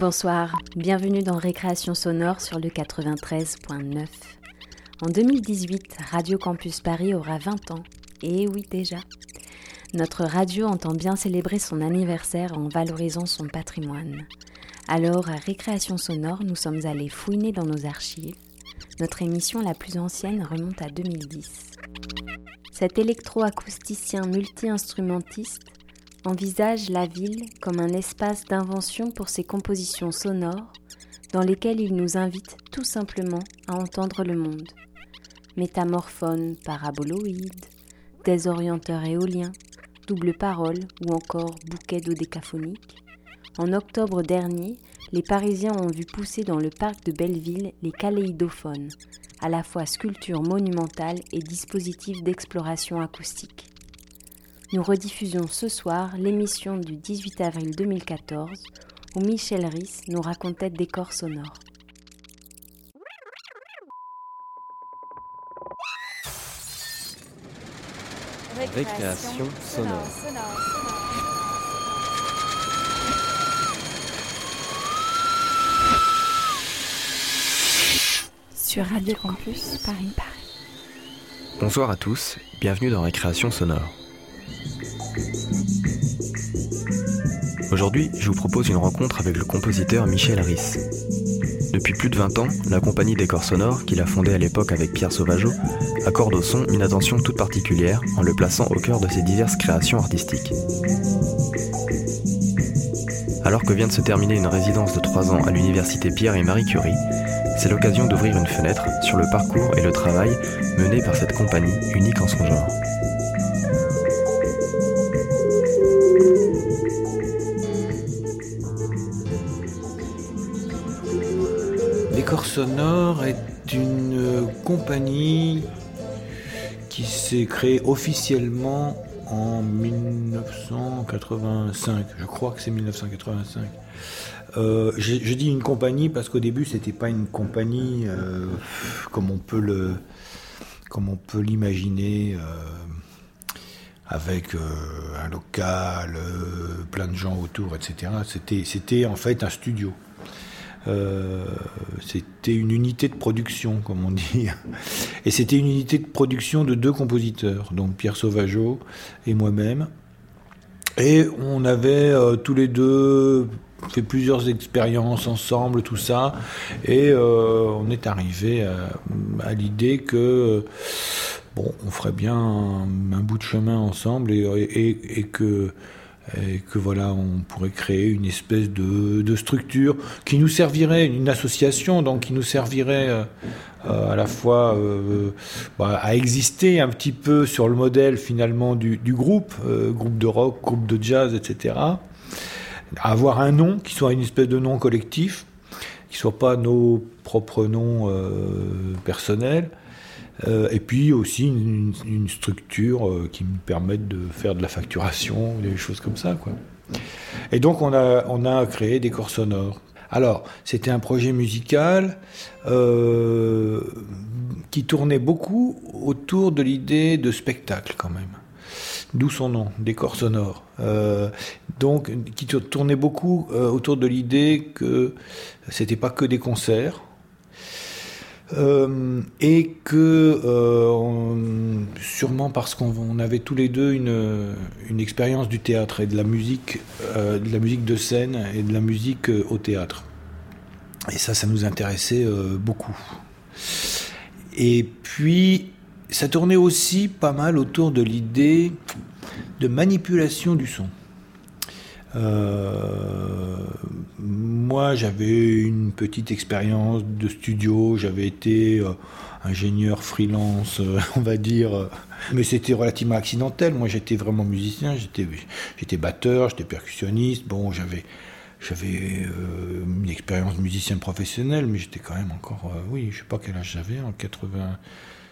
Bonsoir, bienvenue dans Récréation sonore sur le 93.9. En 2018, Radio Campus Paris aura 20 ans. Et oui déjà. Notre radio entend bien célébrer son anniversaire en valorisant son patrimoine. Alors, à Récréation sonore, nous sommes allés fouiner dans nos archives. Notre émission la plus ancienne remonte à 2010. Cet électroacousticien multi-instrumentiste envisage la ville comme un espace d'invention pour ses compositions sonores dans lesquelles il nous invite tout simplement à entendre le monde. Métamorphone paraboloïde, désorienteur éolien, double parole ou encore bouquet dodécaphonique. En octobre dernier, les Parisiens ont vu pousser dans le parc de Belleville les kaléidophones, à la fois sculptures monumentales et dispositifs d'exploration acoustique nous rediffusions ce soir l'émission du 18 avril 2014 où Michel Risse nous racontait décors sonores. Récréation sonore. Sur Radio Campus Paris Paris. Bonsoir à tous, bienvenue dans Récréation sonore. Aujourd'hui, je vous propose une rencontre avec le compositeur Michel Risse. Depuis plus de 20 ans, la compagnie des corps sonores, qu'il a fondée à l'époque avec Pierre Sauvageau, accorde au son une attention toute particulière en le plaçant au cœur de ses diverses créations artistiques. Alors que vient de se terminer une résidence de 3 ans à l'université Pierre et Marie Curie, c'est l'occasion d'ouvrir une fenêtre sur le parcours et le travail mené par cette compagnie unique en son genre. Sonore est une compagnie qui s'est créée officiellement en 1985. Je crois que c'est 1985. Euh, je, dis une compagnie parce qu'au début c'était pas une compagnie euh, comme on peut l'imaginer euh, avec un local, plein de gens autour, etc. C'était en fait un studio. Euh, c'était une unité de production, comme on dit. Et c'était une unité de production de deux compositeurs, donc Pierre Sauvageau et moi-même. Et on avait euh, tous les deux fait plusieurs expériences ensemble, tout ça. Et euh, on est arrivé à, l'idée que, bon, on ferait bien un, bout de chemin ensemble et, et que et que voilà, on pourrait créer une espèce de, structure qui nous servirait, une association, donc qui nous servirait euh, euh, à la fois euh, bah, à exister un petit peu sur le modèle finalement du, groupe, groupe de rock, groupe de jazz, etc. avoir un nom qui soit une espèce de nom collectif, qui soit pas nos propres noms personnels euh, et puis aussi une, structure euh, qui me permette de faire de la facturation, des choses comme ça. Quoi. Et donc on a, on a créé des corps sonores. Alors, c'était un projet musical euh, qui tournait beaucoup autour de l'idée de spectacle quand même. D'où son nom, décor sonore. donc, qui tournait beaucoup autour de l'idée que c'était pas que des concerts, euh, et que euh, sûrement parce qu'on avait tous les deux une, expérience du théâtre et de la musique, euh, de la musique de scène et de la musique au théâtre. Et ça, ça nous intéressait beaucoup. Et puis, ça tournait aussi pas mal autour de l'idée de manipulation du son. Euh, moi, j'avais une petite expérience de studio. J'avais été euh, ingénieur freelance, euh, on va dire, mais c'était relativement accidentel. Moi, j'étais vraiment musicien. J'étais, batteur, j'étais percussionniste. Bon, j'avais, une expérience musicien professionnel, mais j'étais quand même encore, oui, je sais pas quel âge j'avais en 80.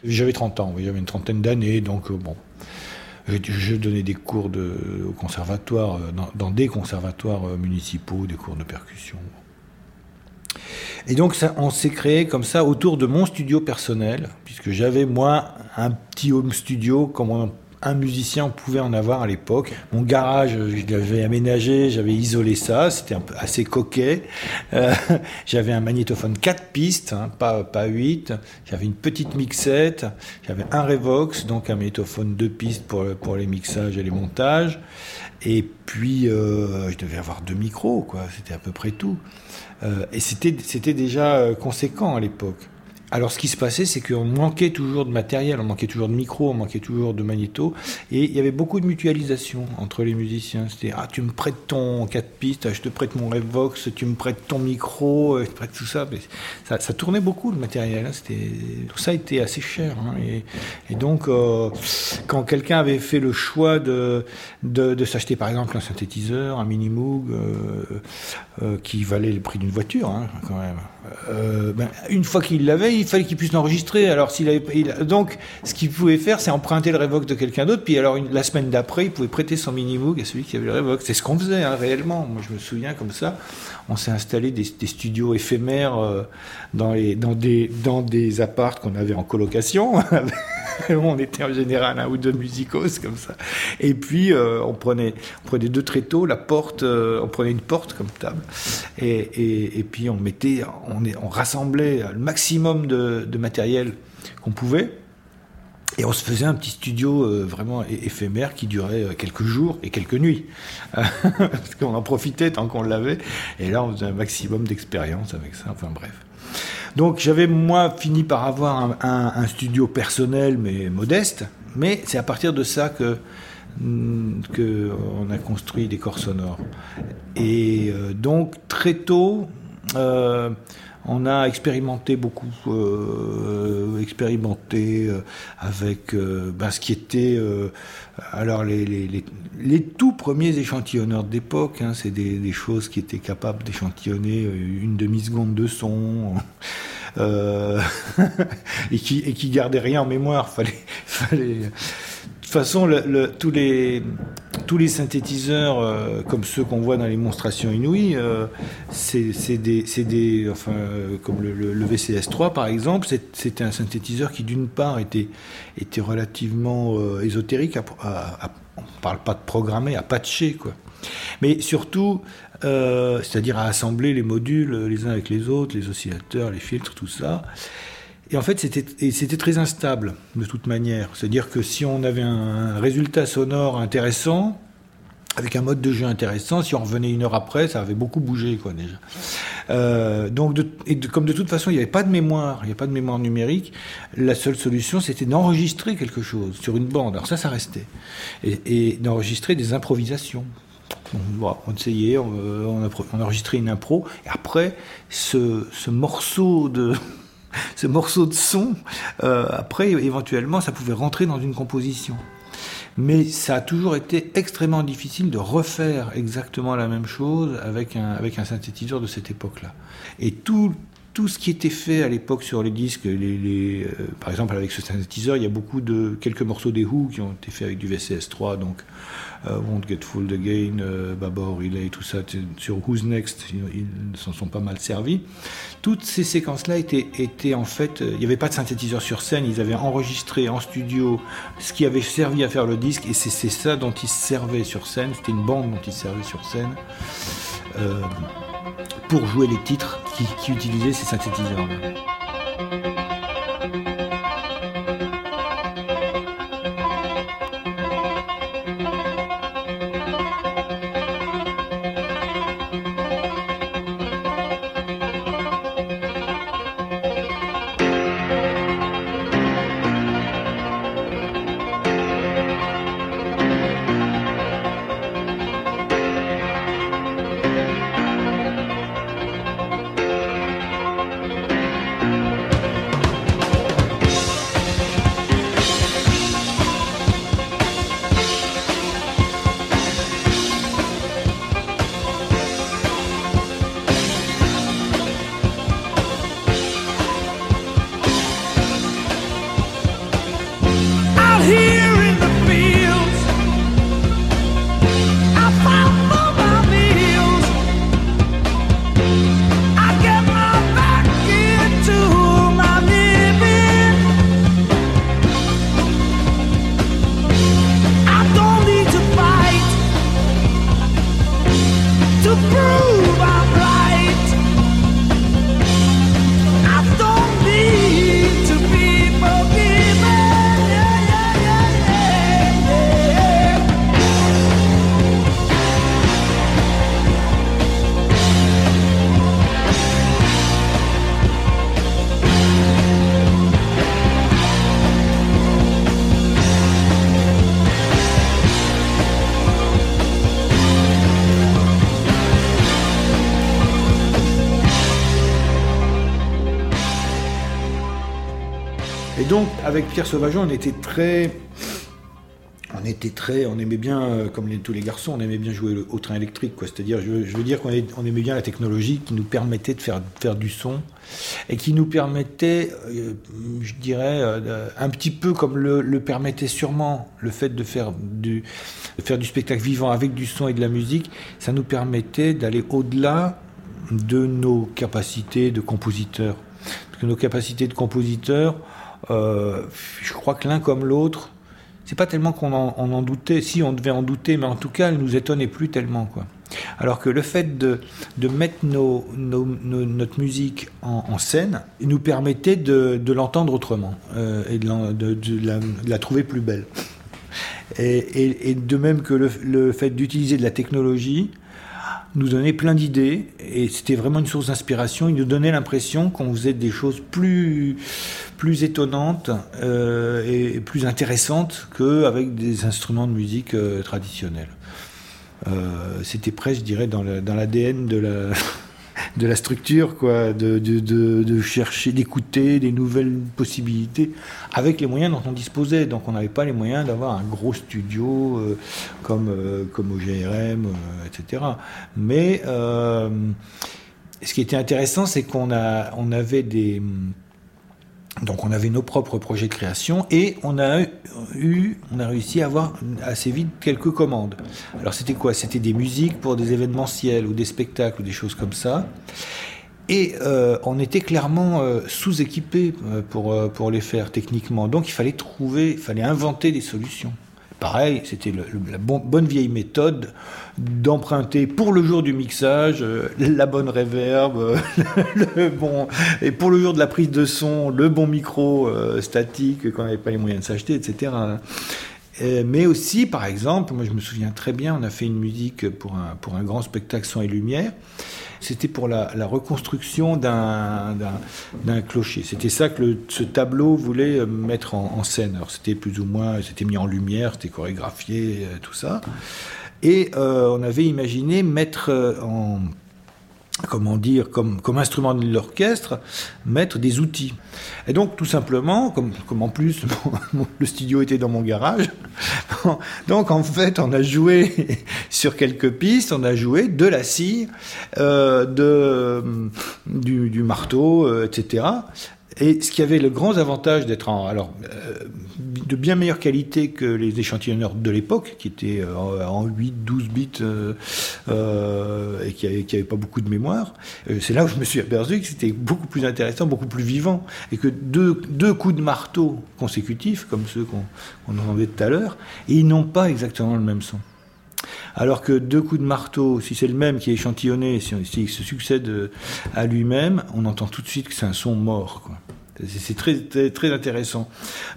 J'avais 30 ans, oui, j'avais une trentaine d'années, donc bon. Je, donnais des cours au conservatoire, euh, dans, des conservatoires euh, municipaux, des cours de percussion. Et donc on s'est créé comme ça autour de mon studio personnel, puisque j'avais moi un petit home studio, comme on un musicien pouvait en avoir à l'époque. Mon garage, je l'avais aménagé, j'avais isolé ça, c'était un peu assez coquet. Euh, j'avais un magnétophone 4 pistes, hein, pas, pas 8. J'avais une petite mixette, j'avais un Revox, donc un magnétophone 2 pistes pour, les mixages et les montages. Et puis, euh, je devais avoir deux micros, quoi. C'était à peu près tout. Euh, et c'était déjà conséquent à l'époque. Alors, ce qui se passait, c'est qu'on manquait toujours de matériel, on manquait toujours de micro, on manquait toujours de magnéto, et il y avait beaucoup de mutualisation entre les musiciens. C'était ah, tu me prêtes ton 4 pistes, je te prête mon Revox, tu me prêtes ton micro, je te prête tout ça. ça, tournait beaucoup le matériel. Hein. C'était tout ça était assez cher. Hein. Et, donc, euh, quand quelqu'un avait fait le choix de, de, s'acheter par exemple un synthétiseur, un mini Moog, euh, euh, qui valait le prix d'une voiture, hein, quand même. Ben, une fois qu'il l'avait, il fallait qu'il puisse l'enregistrer. Alors s'il avait, donc ce qu'il pouvait faire, c'est emprunter le Revox de quelqu'un d'autre. Puis alors la semaine d'après, il pouvait prêter son mini à celui qui avait le Revox. C'est ce qu'on faisait hein, réellement. Moi, je me souviens comme ça. On s'est installé des, studios éphémères euh, dans, des dans des qu'on avait en colocation. on était en général un ou deux musicos comme ça. Et puis euh, on prenait on prenait deux tréteaux, la porte, euh, on prenait une porte comme table, et, puis on mettait, on, rassemblait le maximum de, matériel qu'on pouvait. Et on se faisait un petit studio euh, vraiment éphémère qui durait quelques jours et quelques nuits. Parce qu'on en profitait tant qu'on l'avait. Et là, on faisait un maximum d'expérience avec ça. Enfin bref. Donc j'avais moi fini par avoir un, studio personnel mais modeste. Mais c'est à partir de ça que mm, on a construit des corps sonores. Et euh, donc très tôt, on a expérimenté beaucoup, euh, expérimenté euh, avec euh, ben, ce qui était alors les, tout premiers échantillonneurs d'époque. Hein, c'est des, choses qui étaient capables d'échantillonner une demi seconde de son. et qui et qui gardaient rien en mémoire fallait fallait toute façon, tous, les, synthétiseurs, euh, comme ceux qu'on voit dans les monstrations inouïes, euh, c'est des, des, enfin, comme le, VCS3 par exemple, c'était un synthétiseur qui d'une part était, était relativement euh, ésotérique, on ne parle pas de programmer, à patcher, quoi. Mais surtout, c'est-à-dire à assembler les modules les uns avec les autres, les oscillateurs, les filtres, tout ça. Et en fait, c'était très instable de toute manière. C'est-à-dire que si on avait un résultat sonore intéressant, avec un mode de jeu intéressant, si on revenait une heure après, ça avait beaucoup bougé, quoi, déjà. Euh, donc, et comme de toute façon, il n'y avait pas de mémoire, il n'y a pas de mémoire numérique, la seule solution, c'était d'enregistrer quelque chose sur une bande. Alors ça, ça restait. Et, d'enregistrer des improvisations. On, essayait, on, on, on, enregistrait une impro, et après, ce morceau de ce morceau de son, euh, après, éventuellement, ça pouvait rentrer dans une composition. Mais ça a toujours été extrêmement difficile de refaire exactement la même chose avec un, avec un synthétiseur de cette époque-là. Et tout, tout ce qui était fait à l'époque sur les disques, les, euh, par exemple avec ce synthétiseur, il y a beaucoup de quelques morceaux des Who qui ont été faits avec du VCS3, donc Won't Get Fooled Again, euh, Baba Relay, tout ça, sur Who's Next, ils, s'en sont pas mal servis. Toutes ces séquences-là étaient, étaient en fait, euh, il n'y avait pas de synthétiseur sur scène, ils avaient enregistré en studio ce qui avait servi à faire le disque, et c'est ça dont ils servaient sur scène, c'était une bande dont ils servaient sur scène. pour jouer les titres qui, qui utilisaient ces synthétiseurs. Avec Pierre Sauvageon, on était très. On était très. On aimait bien, euh, comme tous les garçons, on aimait bien jouer au train électrique. C'est-à-dire, je, veux dire qu'on aimait bien la technologie qui nous permettait de faire, faire du son et qui nous permettait, euh, je dirais, euh, un petit peu comme le, permettait sûrement le fait de faire du, de faire du spectacle vivant avec du son et de la musique, ça nous permettait d'aller au-delà de nos capacités de compositeurs. Parce que nos capacités de compositeurs, euh, je crois que l'un comme l'autre, c'est pas tellement qu'on en, doutait, si on devait en douter, mais en tout cas, elle nous étonnait plus tellement. Quoi. Alors que le fait de, mettre notre musique en, scène nous permettait de, l'entendre autrement euh, et de, la, trouver plus belle. Et, de même que le fait d'utiliser de la technologie, nous donnait plein d'idées et c'était vraiment une source d'inspiration. Il nous donnait l'impression qu'on faisait des choses plus, plus étonnantes euh, et plus intéressantes qu'avec des instruments de musique euh, traditionnels. Euh, c'était presque, je dirais, dans l'ADN de la de la structure, quoi, de, chercher, d'écouter des nouvelles possibilités avec les moyens dont on disposait. Donc on n'avait pas les moyens d'avoir un gros studio euh, comme, euh, au GRM, euh, etc. Mais ce qui était intéressant, c'est qu'on on avait des donc on avait nos propres projets de création et on a eu, on a réussi à avoir assez vite quelques commandes. Alors c'était quoi? C'était des musiques pour des événementiels ou des spectacles ou des choses comme ça. Et euh, on était clairement euh, sous-équipés euh, pour, pour les faire techniquement. Donc il fallait trouver, il fallait inventer des solutions. Pareil, c'était la bonne vieille méthode d'emprunter pour le jour du mixage euh, la bonne reverb, euh, le bon et pour le jour de la prise de son le bon micro euh, statique quand on n'avait pas les moyens de s'acheter, etc. mais aussi, par exemple, moi je me souviens très bien, on a fait une musique pour un, pour un grand spectacle son et lumière. C'était pour la, reconstruction d'un clocher. C'était ça que ce tableau voulait mettre en, scène. Alors c'était plus ou moins, c'était mis en lumière, c'était chorégraphié, euh, tout ça. Et euh, on avait imaginé mettre euh, en comment dire, comme, comme instrument de l'orchestre, mettre des outils. Et donc, tout simplement, comme, comme en plus le studio était dans mon garage, donc en fait, on a joué sur quelques pistes, on a joué de la scie, euh, du, du marteau, euh, etc. Et ce qui avait le grand avantage d'être alors, euh, de bien meilleure qualité que les échantillonneurs de l'époque, qui étaient euh, en 8, 12 bits euh, et qui n'avaient pas beaucoup de mémoire, c'est là où je me suis aperçu que c'était beaucoup plus intéressant, beaucoup plus vivant, et que deux, coups de marteau consécutifs, comme ceux qu'on entendait tout à l'heure, ils n'ont pas exactement le même son. Alors que deux coups de marteau, si c'est le même qui est échantillonné, s'il si, se succède euh, à lui-même, on entend tout de suite que c'est un son mort. C'est très, très, intéressant.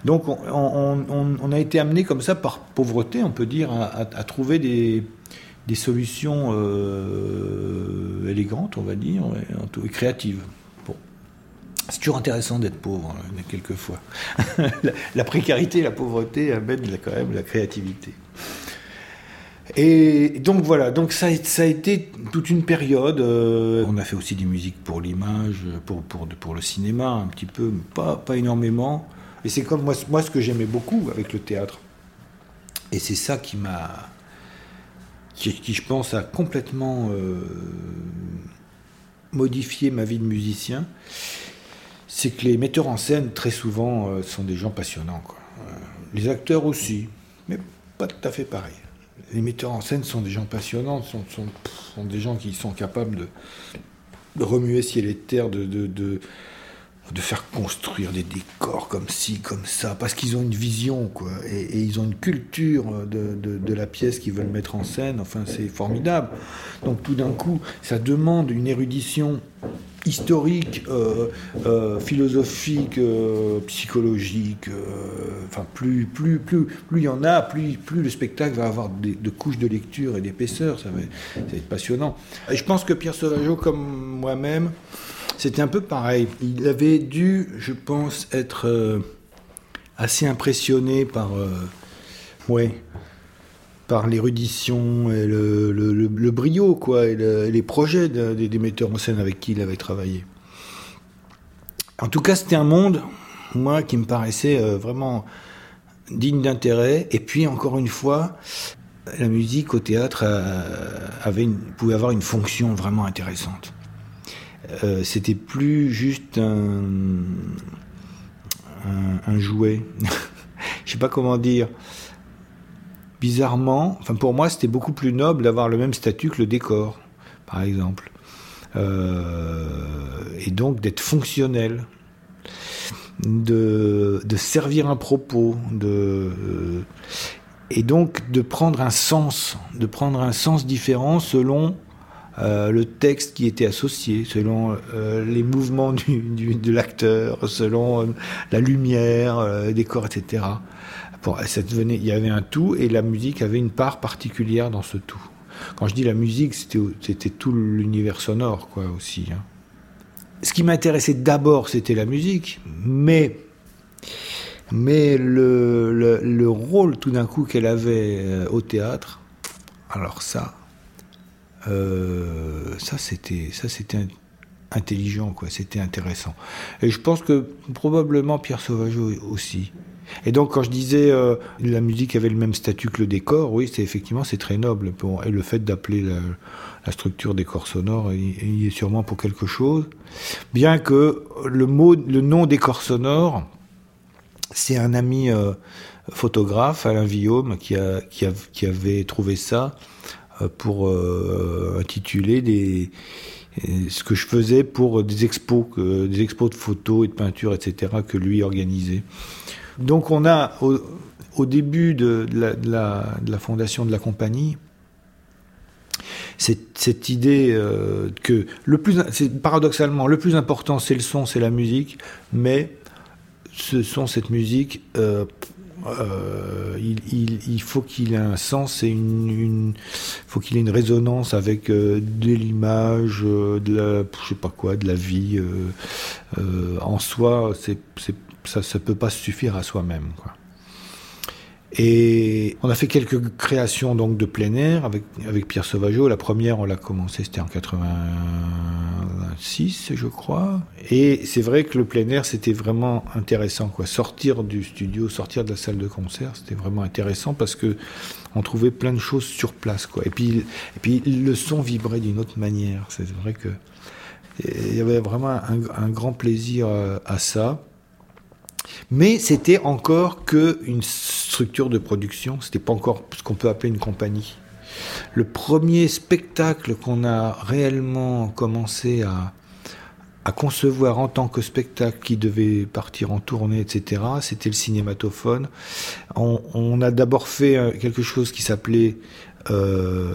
Donc on, a été amené comme ça par pauvreté, on peut dire, à, trouver des, solutions euh, élégantes, on va dire, et, créatives. C'est toujours intéressant d'être pauvre, hein, quelquefois. la, la, précarité, la pauvreté amènent quand même la créativité. Et donc voilà, donc ça, a été toute une période. Euh, on a fait aussi des musiques pour l'image, pour, le cinéma un petit peu, pas, pas énormément. Et c'est comme moi, moi ce que j'aimais beaucoup avec le théâtre. Et c'est ça qui m'a. Qui, je pense, a complètement euh, modifié ma vie de musicien. C'est que les metteurs en scène, très souvent, euh, sont des gens passionnants. Les acteurs aussi, mais pas tout à fait pareil les metteurs en scène sont des gens passionnants, sont, sont, des gens qui sont capables de, remuer ciel et terre, de, faire construire des décors comme ci, comme ça, parce qu'ils ont une vision, quoi, et, ils ont une culture de, la pièce qu'ils veulent mettre en scène. Enfin, c'est formidable. Donc, tout d'un coup, ça demande une érudition historique, euh, euh, philosophique, euh, psychologique. enfin, plus, plus, plus, plus il y en a, plus, plus le spectacle va avoir de couches de lecture et d'épaisseur. Ça, ça va, être passionnant. Et je pense que Pierre Sauvageau, comme moi-même, c'était un peu pareil. Il avait dû, je pense, être assez impressionné par, ouais, par l'érudition et le, brio, quoi, et, les projets des metteurs en scène avec qui il avait travaillé. En tout cas, c'était un monde, moi, qui me paraissait euh, vraiment digne d'intérêt. Et puis, encore une fois, la musique au théâtre euh, avait pouvait avoir une fonction vraiment intéressante. Euh, c'était plus juste un, un jouet. Je sais pas comment dire bizarrement, enfin pour moi, c'était beaucoup plus noble d'avoir le même statut que le décor, par exemple. Euh, et donc d'être fonctionnel, de, servir un propos, de, euh, et donc de prendre un sens, de prendre un sens différent selon euh, le texte qui était associé, selon les mouvements de l'acteur, selon la lumière, le décor, etc ça devenait, il y avait un tout et la musique avait une part particulière dans ce tout. Quand je dis la musique, c'était tout l'univers sonore, quoi, aussi. Hein. Ce qui m'intéressait d'abord, c'était la musique, mais, mais le, le, rôle tout d'un coup qu'elle avait euh, au théâtre, alors ça, euh, ça c'était, ça c'était intelligent, quoi, c'était intéressant. Et je pense que probablement Pierre Sauvageau aussi. Et donc, quand je disais euh, la musique avait le même statut que le décor, oui, c'est effectivement c'est très noble. et le fait d'appeler la, structure décor sonore, il, est sûrement pour quelque chose. Bien que le mot, le nom décor sonore, c'est un ami euh, photographe, Alain Villaume, qui, a, qui, a, qui avait trouvé ça euh, pour intituler des ce que je faisais pour des expos, des expos de photos et de peinture, etc., que lui organisait. Donc on a, au, début de la, fondation de la compagnie, cette, idée euh, que le plus, paradoxalement, le plus important c'est le son, c'est la musique, mais ce son, cette musique, euh, euh, il, faut qu'il ait un sens et une, faut qu'il ait une résonance avec de l'image, de la, quoi, de la vie. en soi, ça ne peut pas suffire à soi-même. Et on a fait quelques créations donc de plein air avec, avec Pierre Sauvageau. La première, on l'a commencé, c'était en 86, je crois. Et c'est vrai que le plein air, c'était vraiment intéressant. Quoi. Sortir du studio, sortir de la salle de concert, c'était vraiment intéressant parce que on trouvait plein de choses sur place. Quoi. Et, puis, et puis le son vibrait d'une autre manière. C'est vrai que il y avait vraiment un, grand plaisir euh, à ça. Mais c'était encore qu'une structure de production, c'était pas encore ce qu'on peut appeler une compagnie. Le premier spectacle qu'on a réellement commencé à, concevoir en tant que spectacle qui devait partir en tournée, etc., c'était le cinématophone. On, a d'abord fait euh, quelque chose qui s'appelait euh,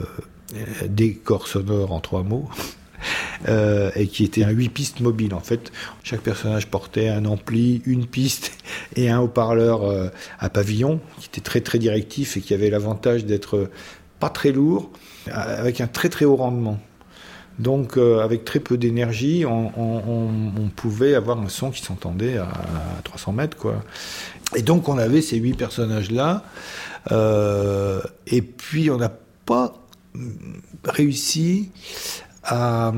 décor sonore en trois mots. Euh, et qui était un 8 pistes mobile en fait. Chaque personnage portait un ampli, une piste et un haut-parleur euh, à pavillon qui était très très directif et qui avait l'avantage d'être euh, pas très lourd avec un très très haut rendement. Donc avec très peu d'énergie, on, pouvait avoir un son qui s'entendait à, 300 mètres. Quoi. Et donc on avait ces huit personnages-là. et puis on n'a pas réussi à,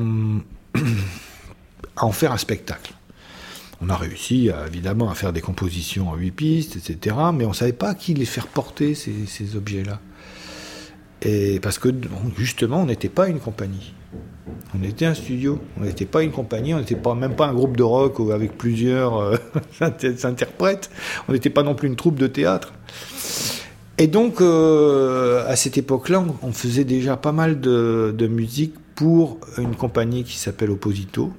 en faire un spectacle. On a réussi évidemment à faire des compositions en huit pistes, etc. Mais on ne savait pas à qui les faire porter ces, objets-là. Et parce que justement, on n'était pas une compagnie. On était un studio. On n'était pas une compagnie. On n'était pas même pas un groupe de rock avec plusieurs euh, interprètes. On n'était pas non plus une troupe de théâtre. Et donc, euh, à cette époque-là, on, faisait déjà pas mal de, musique pour une compagnie qui s'appelle Opposito,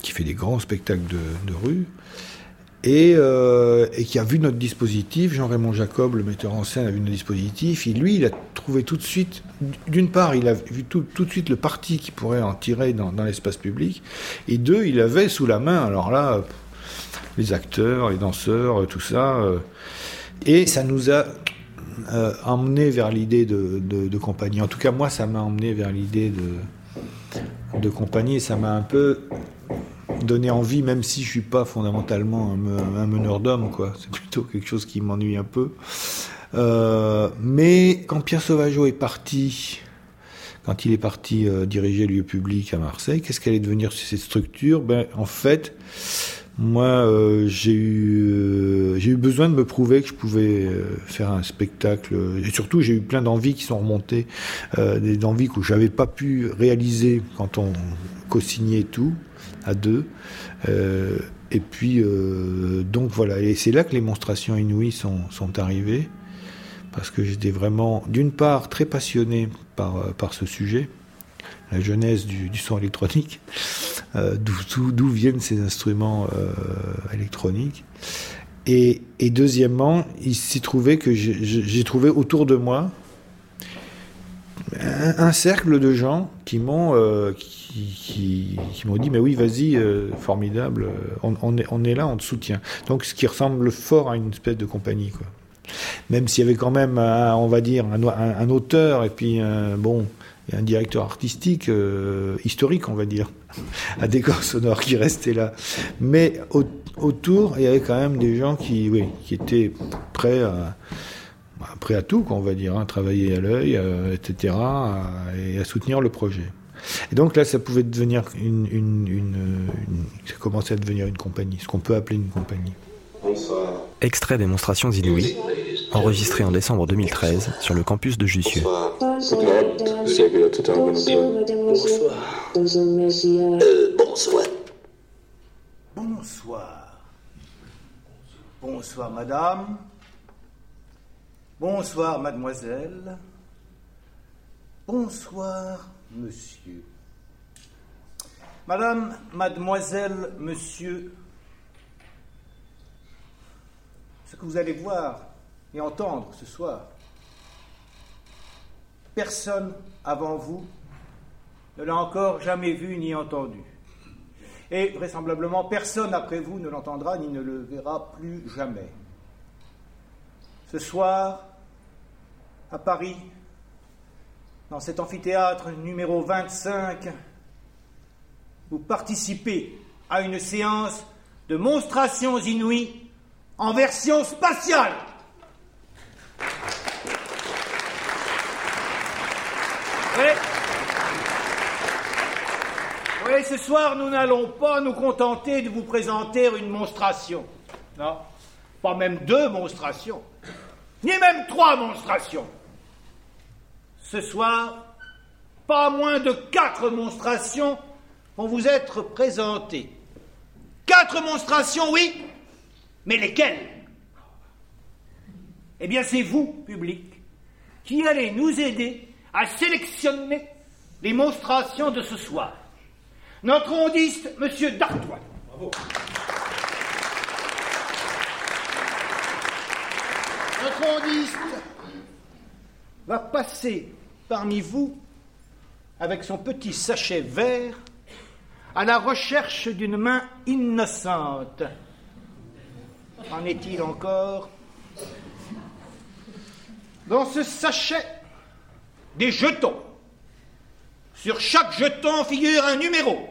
qui fait des grands spectacles de, rue, et, euh, et, qui a vu notre dispositif. Jean-Raymond Jacob, le metteur en scène, a vu notre dispositif. Et lui, il a trouvé tout de suite, d'une part, il a vu tout, de suite le parti qui pourrait en tirer dans, dans l'espace public, et deux, il avait sous la main, alors là, les acteurs, les danseurs, tout ça. et ça nous a euh, emmené vers l'idée de, compagnie. En tout cas, moi, ça m'a emmené vers l'idée de, compagnie. Ça m'a un peu donné envie, même si je suis pas fondamentalement un, meneur d'hommes. C'est plutôt quelque chose qui m'ennuie un peu. Euh, mais quand Pierre Sauvageau est parti, quand il est parti euh, diriger le lieu public à Marseille, qu'est-ce qu'allait devenir cette structure? Ben, en fait, moi, euh, j'ai eu, euh, j'ai eu besoin de me prouver que je pouvais euh, faire un spectacle. Et surtout, j'ai eu plein d'envies qui sont remontées, des envies que j'avais pas pu réaliser quand on co-signait tout à deux. et puis, donc voilà. Et c'est là que les monstrations inouïes sont, sont arrivées, parce que j'étais vraiment, d'une part, très passionné par, par ce sujet la genèse du, son électronique, euh, d'où viennent ces instruments euh, électroniques. Et, deuxièmement, il s'est trouvé que j'ai trouvé autour de moi un, cercle de gens qui m'ont euh, qui, dit mais oui vas-y formidable on, est, on est là on te soutient. Donc ce qui ressemble fort à une espèce de compagnie quoi. Même s'il y avait quand même on va dire un, un, auteur et puis bon et un directeur artistique historique, on va dire, à décor sonore qui restait là. Mais autour, il y avait quand même des gens qui, étaient prêts à, bah, prêts à tout, on va dire, hein, travailler à l'œil, euh, etc., et à soutenir le projet. Et donc là, ça pouvait devenir une, une, une, ça commençait à devenir une compagnie, ce qu'on peut appeler une compagnie. Extrait démonstration inouïes, enregistré en décembre 2013 sur le campus de Jussieu. bonsoir. Bonsoir. Bonsoir, madame. Bonsoir, mademoiselle. Bonsoir, monsieur. Madame, mademoiselle, monsieur, ce que vous allez voir et entendre ce soir, personne avant vous ne l'a encore jamais vu ni entendu. Et vraisemblablement, personne après vous ne l'entendra ni ne le verra plus jamais. Ce soir, à Paris, dans cet amphithéâtre numéro 25, vous participez à une séance de monstrations inouïes en version spatiale. Oui, ce soir, nous n'allons pas nous contenter de vous présenter une monstration. Non, pas même deux monstrations, ni même trois monstrations. Ce soir, pas moins de quatre monstrations vont vous être présentées. Quatre monstrations, oui, mais lesquels Eh bien, c'est vous, public, qui allez nous aider à sélectionner les monstrations de ce soir. Notre ondiste, M. Dartois. Bravo. Notre ondiste va passer parmi vous avec son petit sachet vert à la recherche d'une main innocente en est-il encore? Dans ce sachet, des jetons. Sur chaque jeton figure un numéro.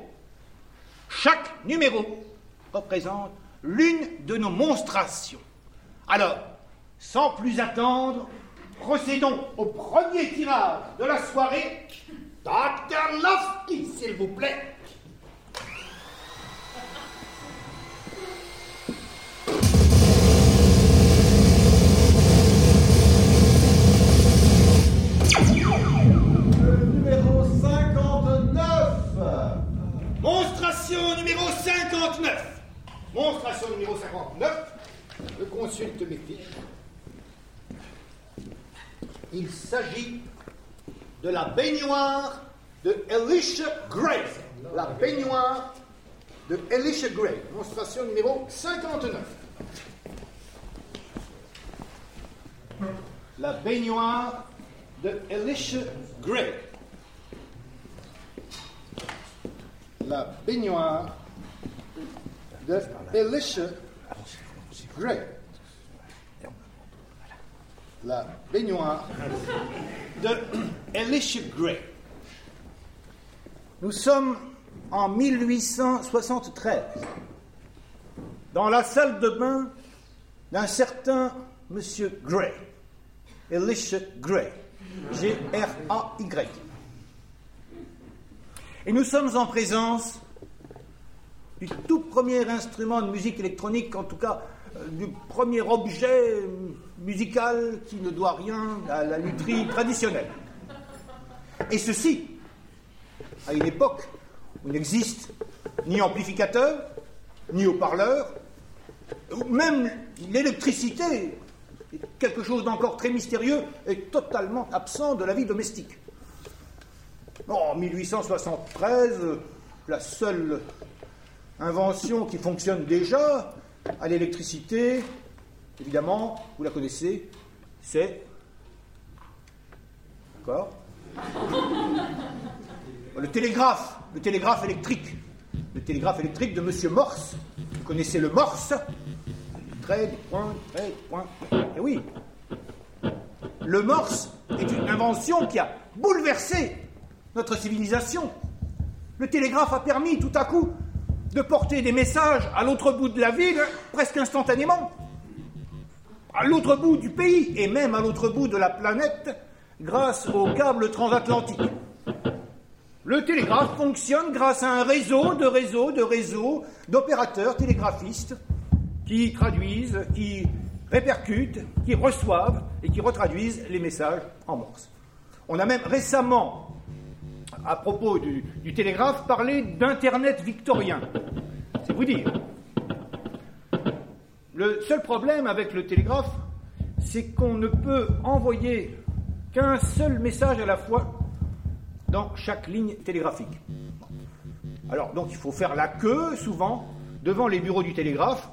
Chaque numéro représente l'une de nos monstrations. Alors, sans plus attendre, procédons au premier tirage de la soirée. Dr. Lofty, s'il vous plaît. Monstration numéro 59. Je consulte mes fiches. Il s'agit de la baignoire de Elisha Grace. La baignoire de Elisha Gray, démonstration numéro 59. La baignoire de Elisha Gray. La baignoire de Elisha Gray. La baignoire de Elisha Gray. Nous sommes en 1873 dans la salle de bain d'un certain Monsieur Gray, Elisha Gray, G-R-A-Y. Et nous sommes en présence du tout premier instrument de musique électronique, en tout cas euh, du premier objet musical qui ne doit rien à la lutherie traditionnelle. Et ceci, à une époque où n'existe ni amplificateur, ni haut-parleur, même l'électricité, quelque chose d'encore très mystérieux, est totalement absent de la vie domestique. En 1873, la seule invention qui fonctionne déjà à l'électricité, évidemment, vous la connaissez, c'est. D'accord Le télégraphe, le télégraphe électrique. Le télégraphe électrique de M. Morse. Vous connaissez le Morse Trait, des points, trait, des points. Et oui, le Morse est une invention qui a bouleversé notre civilisation. Le télégraphe a permis tout à coup de porter des messages à l'autre bout de la ville presque instantanément, à l'autre bout du pays et même à l'autre bout de la planète grâce au câble transatlantique. Le télégraphe fonctionne grâce à un réseau de réseaux de réseaux d'opérateurs télégraphistes qui traduisent, qui répercutent, qui reçoivent et qui retraduisent les messages en morse. On a même récemment à propos du, télégraphe, parler d'Internet victorien. C'est vous dire. Le seul problème avec le télégraphe, c'est qu'on ne peut envoyer qu'un seul message à la fois dans chaque ligne télégraphique. Alors, donc, il faut faire la queue, souvent, devant les bureaux du télégraphe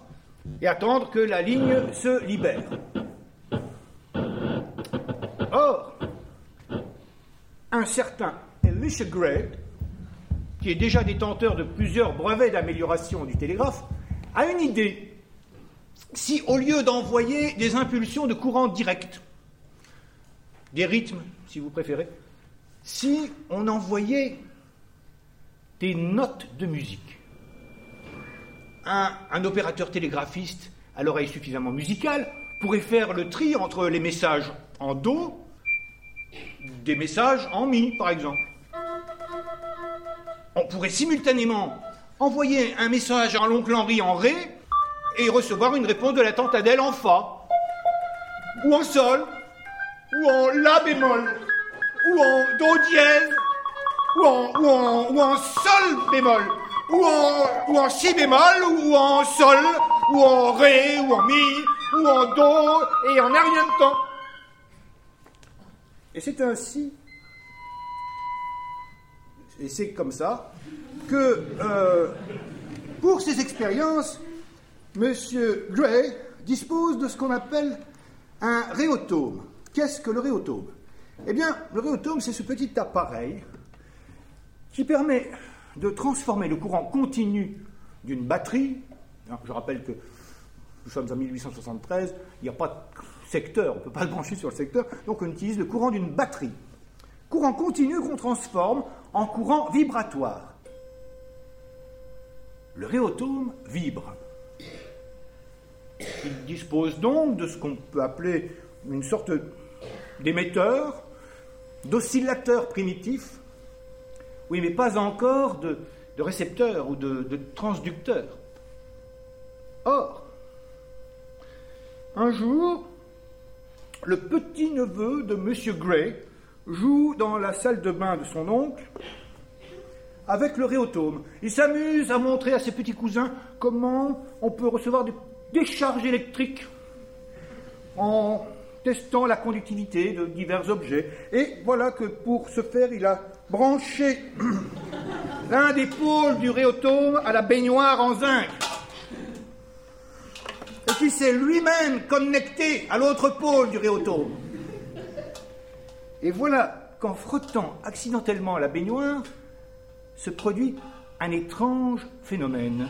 et attendre que la ligne se libère. Or, un certain Elisha Gray, qui est déjà détenteur de plusieurs brevets d'amélioration du télégraphe, a une idée. Si au lieu d'envoyer des impulsions de courant direct, des rythmes, si vous préférez, si on envoyait des notes de musique, un, un opérateur télégraphiste à l'oreille suffisamment musicale pourrait faire le tri entre les messages en Do, des messages en Mi, par exemple on pourrait simultanément envoyer un message à l'oncle Henri en Ré et recevoir une réponse de la tante Adèle en Fa, ou en Sol, ou en La bémol, ou en Do dièse, ou en, ou en, Sol bémol, ou en, ou en Si bémol, ou en Sol, ou en Ré, ou en Mi, ou en Do, et en de temps. Et c'est ainsi et c'est comme ça que, euh, pour ces expériences, M. Gray dispose de ce qu'on appelle un réotome. Qu'est-ce que le réotome? Eh bien, le réotome, c'est ce petit appareil qui permet de transformer le courant continu d'une batterie. Je rappelle que nous sommes en 1873, il n'y a pas de secteur, on ne peut pas le brancher sur le secteur, donc on utilise le courant d'une batterie. Courant continu qu'on transforme en courant vibratoire. Le réotome vibre. Il dispose donc de ce qu'on peut appeler une sorte d'émetteur, d'oscillateur primitif, oui, mais pas encore de, récepteur ou de, de transducteur. Or, un jour, le petit-neveu de M. Gray joue dans la salle de bain de son oncle avec le réotome. Il s'amuse à montrer à ses petits cousins comment on peut recevoir des décharges électriques en testant la conductivité de divers objets. Et voilà que pour ce faire, il a branché l'un des pôles du réotome à la baignoire en zinc. Et puis c'est lui-même connecté à l'autre pôle du réotome. Et voilà qu'en frottant accidentellement la baignoire, se produit un étrange phénomène.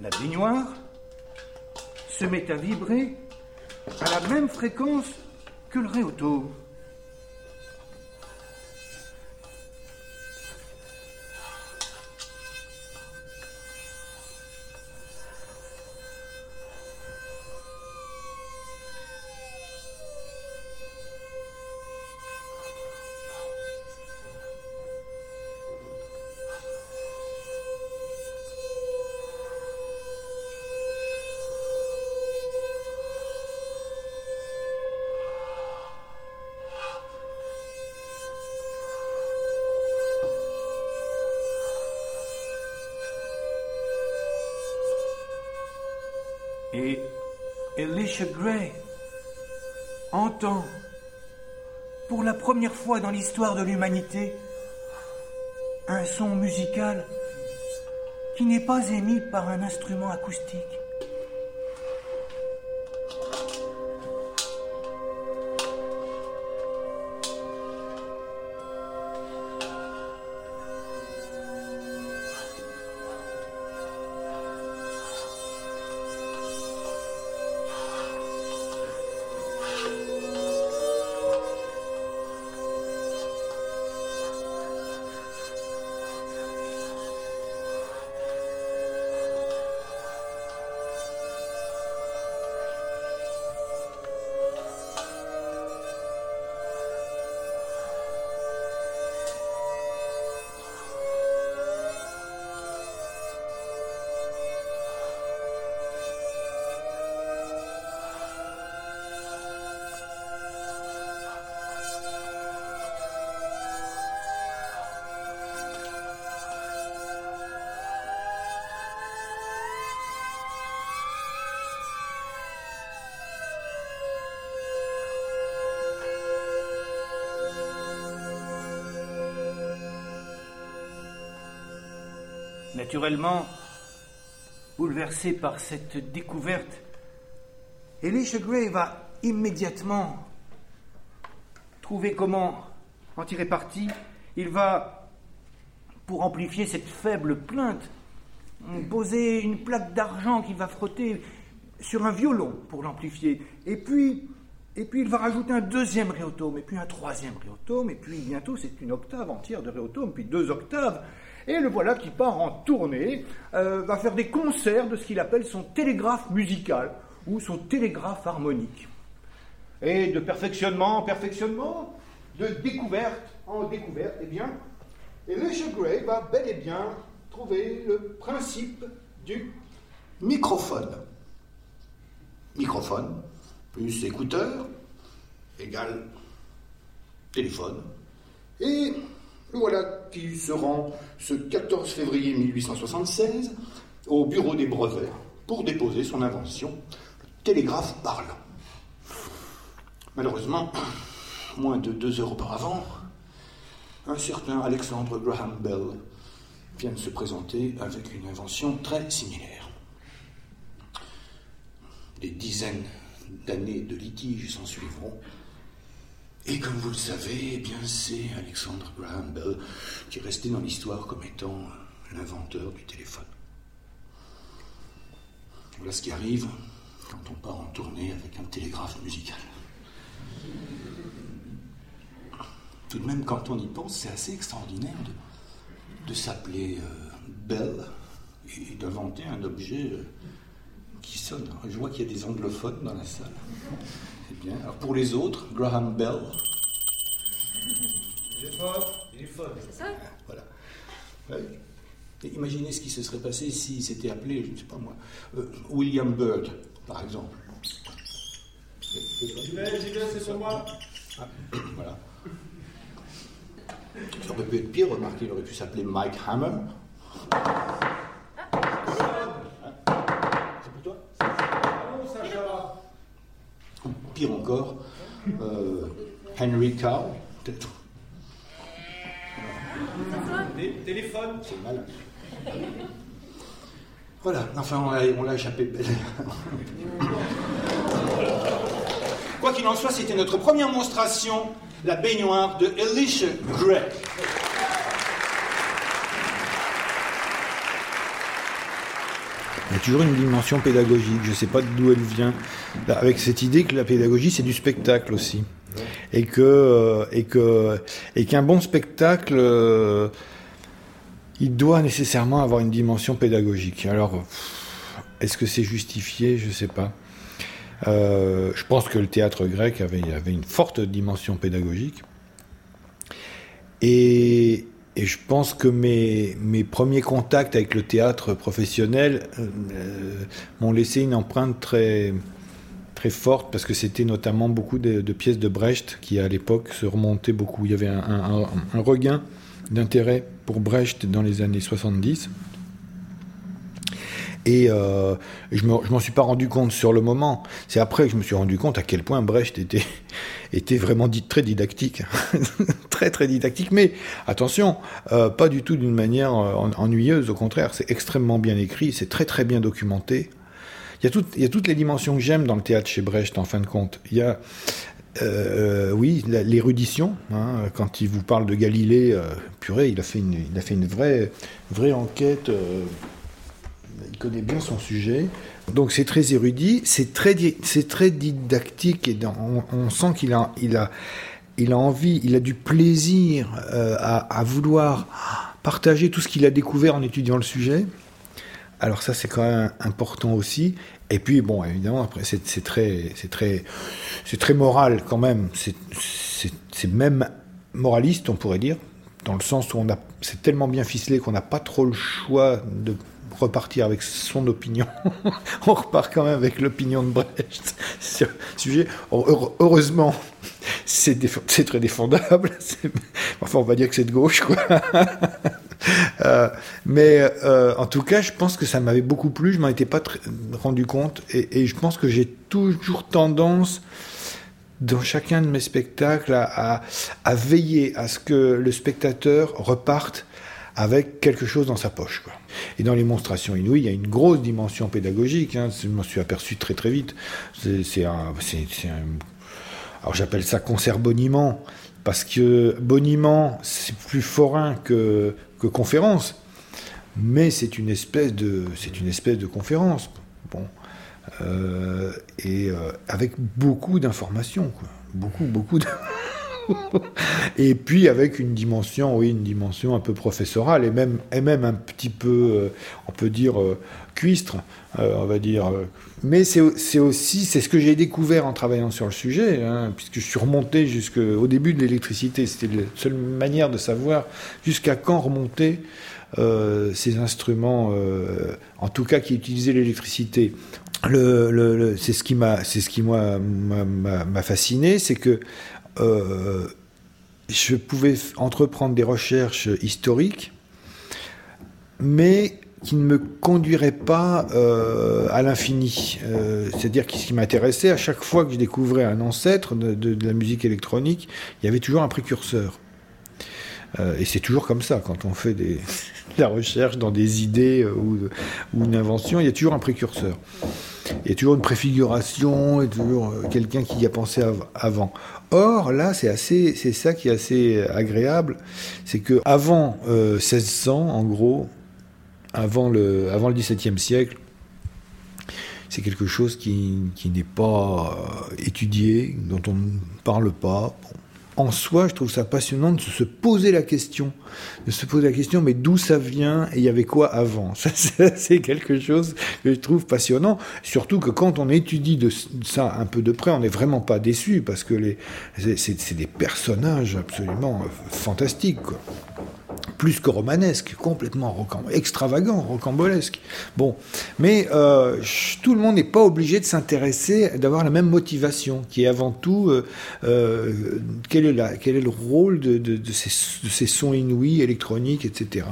La baignoire se met à vibrer à la même fréquence que le réauto. Dans l'histoire de l'humanité, un son musical qui n'est pas émis par un instrument acoustique. Naturellement, bouleversé par cette découverte, Elisha Gray va immédiatement trouver comment en tirer parti. Il va, pour amplifier cette faible plainte, poser une plaque d'argent qu'il va frotter sur un violon pour l'amplifier. Et puis, et puis il va rajouter un deuxième réotome, et puis un troisième réotome, et puis bientôt c'est une octave entière de réotome, puis deux octaves. Et le voilà qui part en tournée, euh, va faire des concerts de ce qu'il appelle son télégraphe musical ou son télégraphe harmonique. Et de perfectionnement en perfectionnement, de découverte en découverte, eh bien, Elisha Gray va bel et bien trouver le principe du microphone. Microphone plus écouteur égale téléphone. Et voilà qui se rend ce 14 février 1876 au bureau des brevets pour déposer son invention, le télégraphe parlant. Malheureusement, moins de deux heures auparavant, un certain Alexandre Graham Bell vient de se présenter avec une invention très similaire. Des dizaines d'années de litiges s'en suivront et comme vous le savez, eh bien c'est Alexander Graham Bell qui est resté dans l'histoire comme étant l'inventeur du téléphone. Voilà ce qui arrive quand on part en tournée avec un télégraphe musical. Tout de même, quand on y pense, c'est assez extraordinaire de, s'appeler euh, Bell et d'inventer un objet euh, qui sonne. Je vois qu'il y a des anglophones dans la salle. C'est bien. Alors pour les autres, Graham Bell. Il est fort, il est fort. C'est ça Voilà. imaginez ce qui se serait passé s'il s'était appelé, je ne sais pas moi, euh, William Bird, par exemple. J'y vais, j'y vais, c'est sur moi. Ah, voilà. Ça aurait pu être pire, remarquez, il aurait pu s'appeler Mike Hammer. Pire encore, euh, Henry Cow, peut-être. Téléphone. C'est mal. Voilà, enfin, on l'a, échappé belle. Quoi qu'il en soit, c'était notre première monstration, la baignoire de Elisha Gray. Il y a toujours une dimension pédagogique, je ne sais pas d'où elle vient, avec cette idée que la pédagogie c'est du spectacle aussi. Et que euh, et que et qu'un bon spectacle euh, il doit nécessairement avoir une dimension pédagogique. Alors est-ce que c'est justifié? Je ne sais pas. Euh, je pense que le théâtre grec avait, avait une forte dimension pédagogique. Et, et je pense que mes, mes premiers contacts avec le théâtre professionnel euh, m'ont laissé une empreinte très, très forte parce que c'était notamment beaucoup de, pièces de Brecht qui à l'époque se remontaient beaucoup. Il y avait un, un- un regain d'intérêt pour Brecht dans les années 70. Et euh, je je m'en suis pas rendu compte sur le moment. C'est après que je me suis rendu compte à quel point Brecht était, était vraiment très didactique. très très didactique. Mais attention, euh, pas du tout d'une manière euh, en- ennuyeuse. Au contraire, c'est extrêmement bien écrit, c'est très très bien documenté. Il y, a toutes, il y a toutes les dimensions que j'aime dans le théâtre chez Brecht, en fin de compte. Il y a, euh, oui, l'érudition. hein, quand il vous parle de Galilée, purée, il a fait une, il a fait une vraie, vraie enquête. Il connaît bien son sujet. Donc c'est très érudit, c'est très, didactique et on, sent qu'il a, envie, il a du plaisir euh, à, vouloir partager tout ce qu'il a découvert en étudiant le sujet. Alors ça c'est quand même important aussi. Et puis bon, évidemment après c'est très, moral quand même. C'est- même moraliste on pourrait dire, dans le sens où c'est tellement bien ficelé qu'on n'a pas trop le choix de repartir avec son opinion. on repart quand même avec l'opinion de Brecht sur le sujet. Heure- Heureusement, c'est très défendable. Enfin, on va dire que c'est de gauche, quoi. Euh, mais euh, en tout cas, je pense que ça m'avait beaucoup plu. Je m'en étais pas rendu compte, et, je pense que j'ai toujours tendance dans chacun de mes spectacles à veiller à ce que le spectateur reparte avec quelque chose dans sa poche. Quoi. Et dans les monstrations inouïes, il y a une grosse dimension pédagogique. hein. Je m'en suis aperçu très très vite. C'est un, un- alors j'appelle ça concert boniment parce que boniment c'est plus forain que, que conférence, mais c'est une espèce de c'est une espèce de conférence. Bon. Euh, et euh, avec beaucoup d'informations, beaucoup, beaucoup de... et puis avec une dimension, oui, une dimension un peu professorale et même, et même un petit peu, euh, on peut dire, euh, cuistre, euh, on va dire. Mais c'est aussi, c'est ce que j'ai découvert en travaillant sur le sujet, hein, puisque je suis remonté jusqu'au début de l'électricité. C'était la seule manière de savoir jusqu'à quand remonter ces instruments, en tout cas qui utilisaient l'électricité. Le, le- le- c'est ce qui m'a, c'est ce qui m'a fasciné, c'est que euh, je pouvais entreprendre des recherches historiques, mais qui ne me conduiraient pas euh, à l'infini. Euh, C'est-à-dire que ce qui m'intéressait, à chaque fois que je découvrais un ancêtre de, la musique électronique, il y avait toujours un précurseur. Et c'est toujours comme ça, quand on fait de la recherche dans des idées ou, une invention, il y a toujours un précurseur. Il y a toujours une préfiguration, et toujours euh, quelqu'un qui y a pensé av- avant. Or, là, c'est ça qui est assez agréable, c'est que avant euh, 1600, en gros, avant le, avant le XVIIe siècle, c'est quelque chose qui, n'est pas euh, étudié, dont on ne parle pas. En soi, je trouve ça passionnant de se poser la question, de se poser la question, mais d'où ça vient et il y avait quoi avant? Ça, c'est quelque chose que je trouve passionnant. Surtout que quand on étudie de ça un peu de près, on n'est vraiment pas déçu parce que c'est- des personnages absolument euh, fantastiques. Plus que romanesque, complètement extravagant, rocambolesque. Bon, mais euh, tout le monde n'est pas obligé de s'intéresser, d'avoir la même motivation, qui est avant tout euh, euh, quel, est la, quel est le rôle de, ces, sons inouïs, électroniques, etc.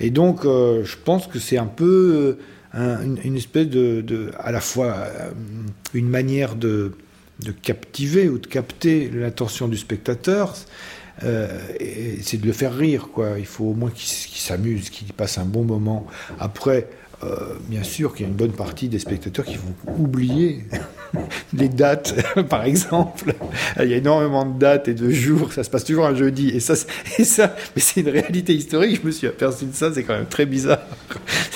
Et donc, je pense que c'est un peu une, espèce de, à la fois une manière de captiver ou de capter l'attention du spectateur. C'est de le faire rire, quoi. Il faut au moins qu'il s'amuse, qu'il passe un bon moment. Après, euh, bien sûr qu'il y a une bonne partie des spectateurs qui vont oublier les dates, par exemple. Il y a énormément de dates et de jours, ça se passe toujours un jeudi. Et ça, et ça mais c'est une réalité historique, je me suis aperçu de ça, c'est quand même très bizarre.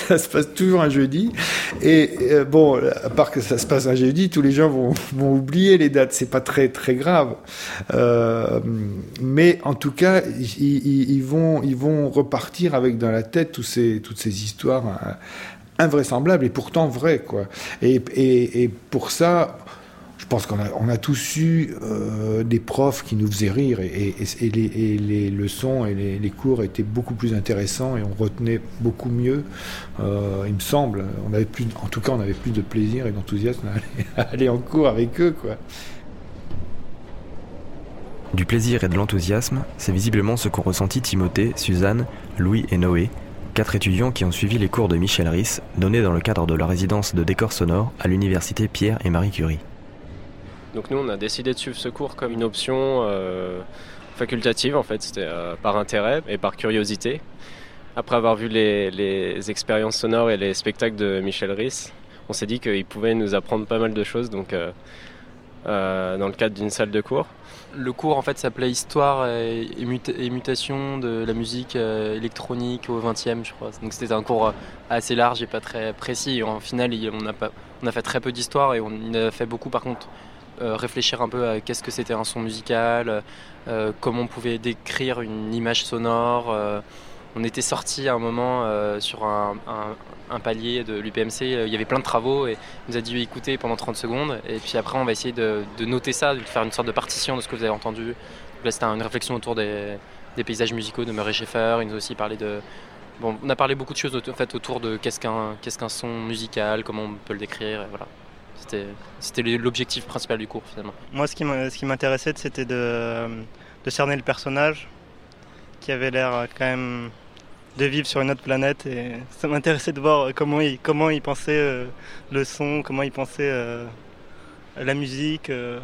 Ça se passe toujours un jeudi. Et euh, bon, à part que ça se passe un jeudi, tous les gens vont, oublier les dates, c'est pas très, très grave. Euh, mais en tout cas, ils, ils, vont, ils vont repartir avec dans la tête tous ces, toutes ces histoires hein, invraisemblable et pourtant vrai. Quoi. Et, pour ça, je pense qu'on a, tous eu euh, des profs qui nous faisaient rire et, les, leçons et les, cours étaient beaucoup plus intéressants et on retenait beaucoup mieux, euh, il me semble. On avait plus, en tout cas, on avait plus de plaisir et d'enthousiasme à à aller en cours avec eux. Quoi. Du plaisir et de l'enthousiasme, c'est visiblement ce qu'ont ressenti Timothée, Suzanne, Louis et Noé quatre étudiants qui ont suivi les cours de Michel Risse, donnés dans le cadre de la résidence de décor sonore à l'université Pierre et Marie Curie. Donc nous, on a décidé de suivre ce cours comme une option euh, facultative, en fait, c'était euh, par intérêt et par curiosité. Après avoir vu les, expériences sonores et les spectacles de Michel Risse, on s'est dit qu'il pouvait nous apprendre pas mal de choses donc, euh, dans le cadre d'une salle de cours. Le cours en fait s'appelait Histoire et, mutation de la musique euh, électronique au XXe, je crois. Donc c'était un cours euh, assez large et pas très précis. en final, on a, pas, on a fait très peu d'histoire et on a fait beaucoup par contre euh, réfléchir un peu à qu'est-ce que c'était un son musical, comment on pouvait décrire une image sonore. On était sorti à un moment sur un, palier de l'UPMC, euh, il y avait plein de travaux et il nous a dit écouter pendant 30 secondes et puis après on va essayer de, noter ça, de faire une sorte de partition de ce que vous avez entendu. là c'était une réflexion autour des, paysages musicaux de Murray Schaeffer, il nous a aussi parlé de... Bon, on a parlé beaucoup de choses en fait, autour de qu'est-ce qu'un son musical, comment on peut le décrire, et voilà. C'était l'objectif principal du cours finalement. Moi ce qui m'intéressait c'était de, de cerner le personnage qui avait l'air quand même de vivre sur une autre planète et ça m'intéressait de voir comment il, comment il pensait euh, le son, comment il pensait euh, la musique, euh,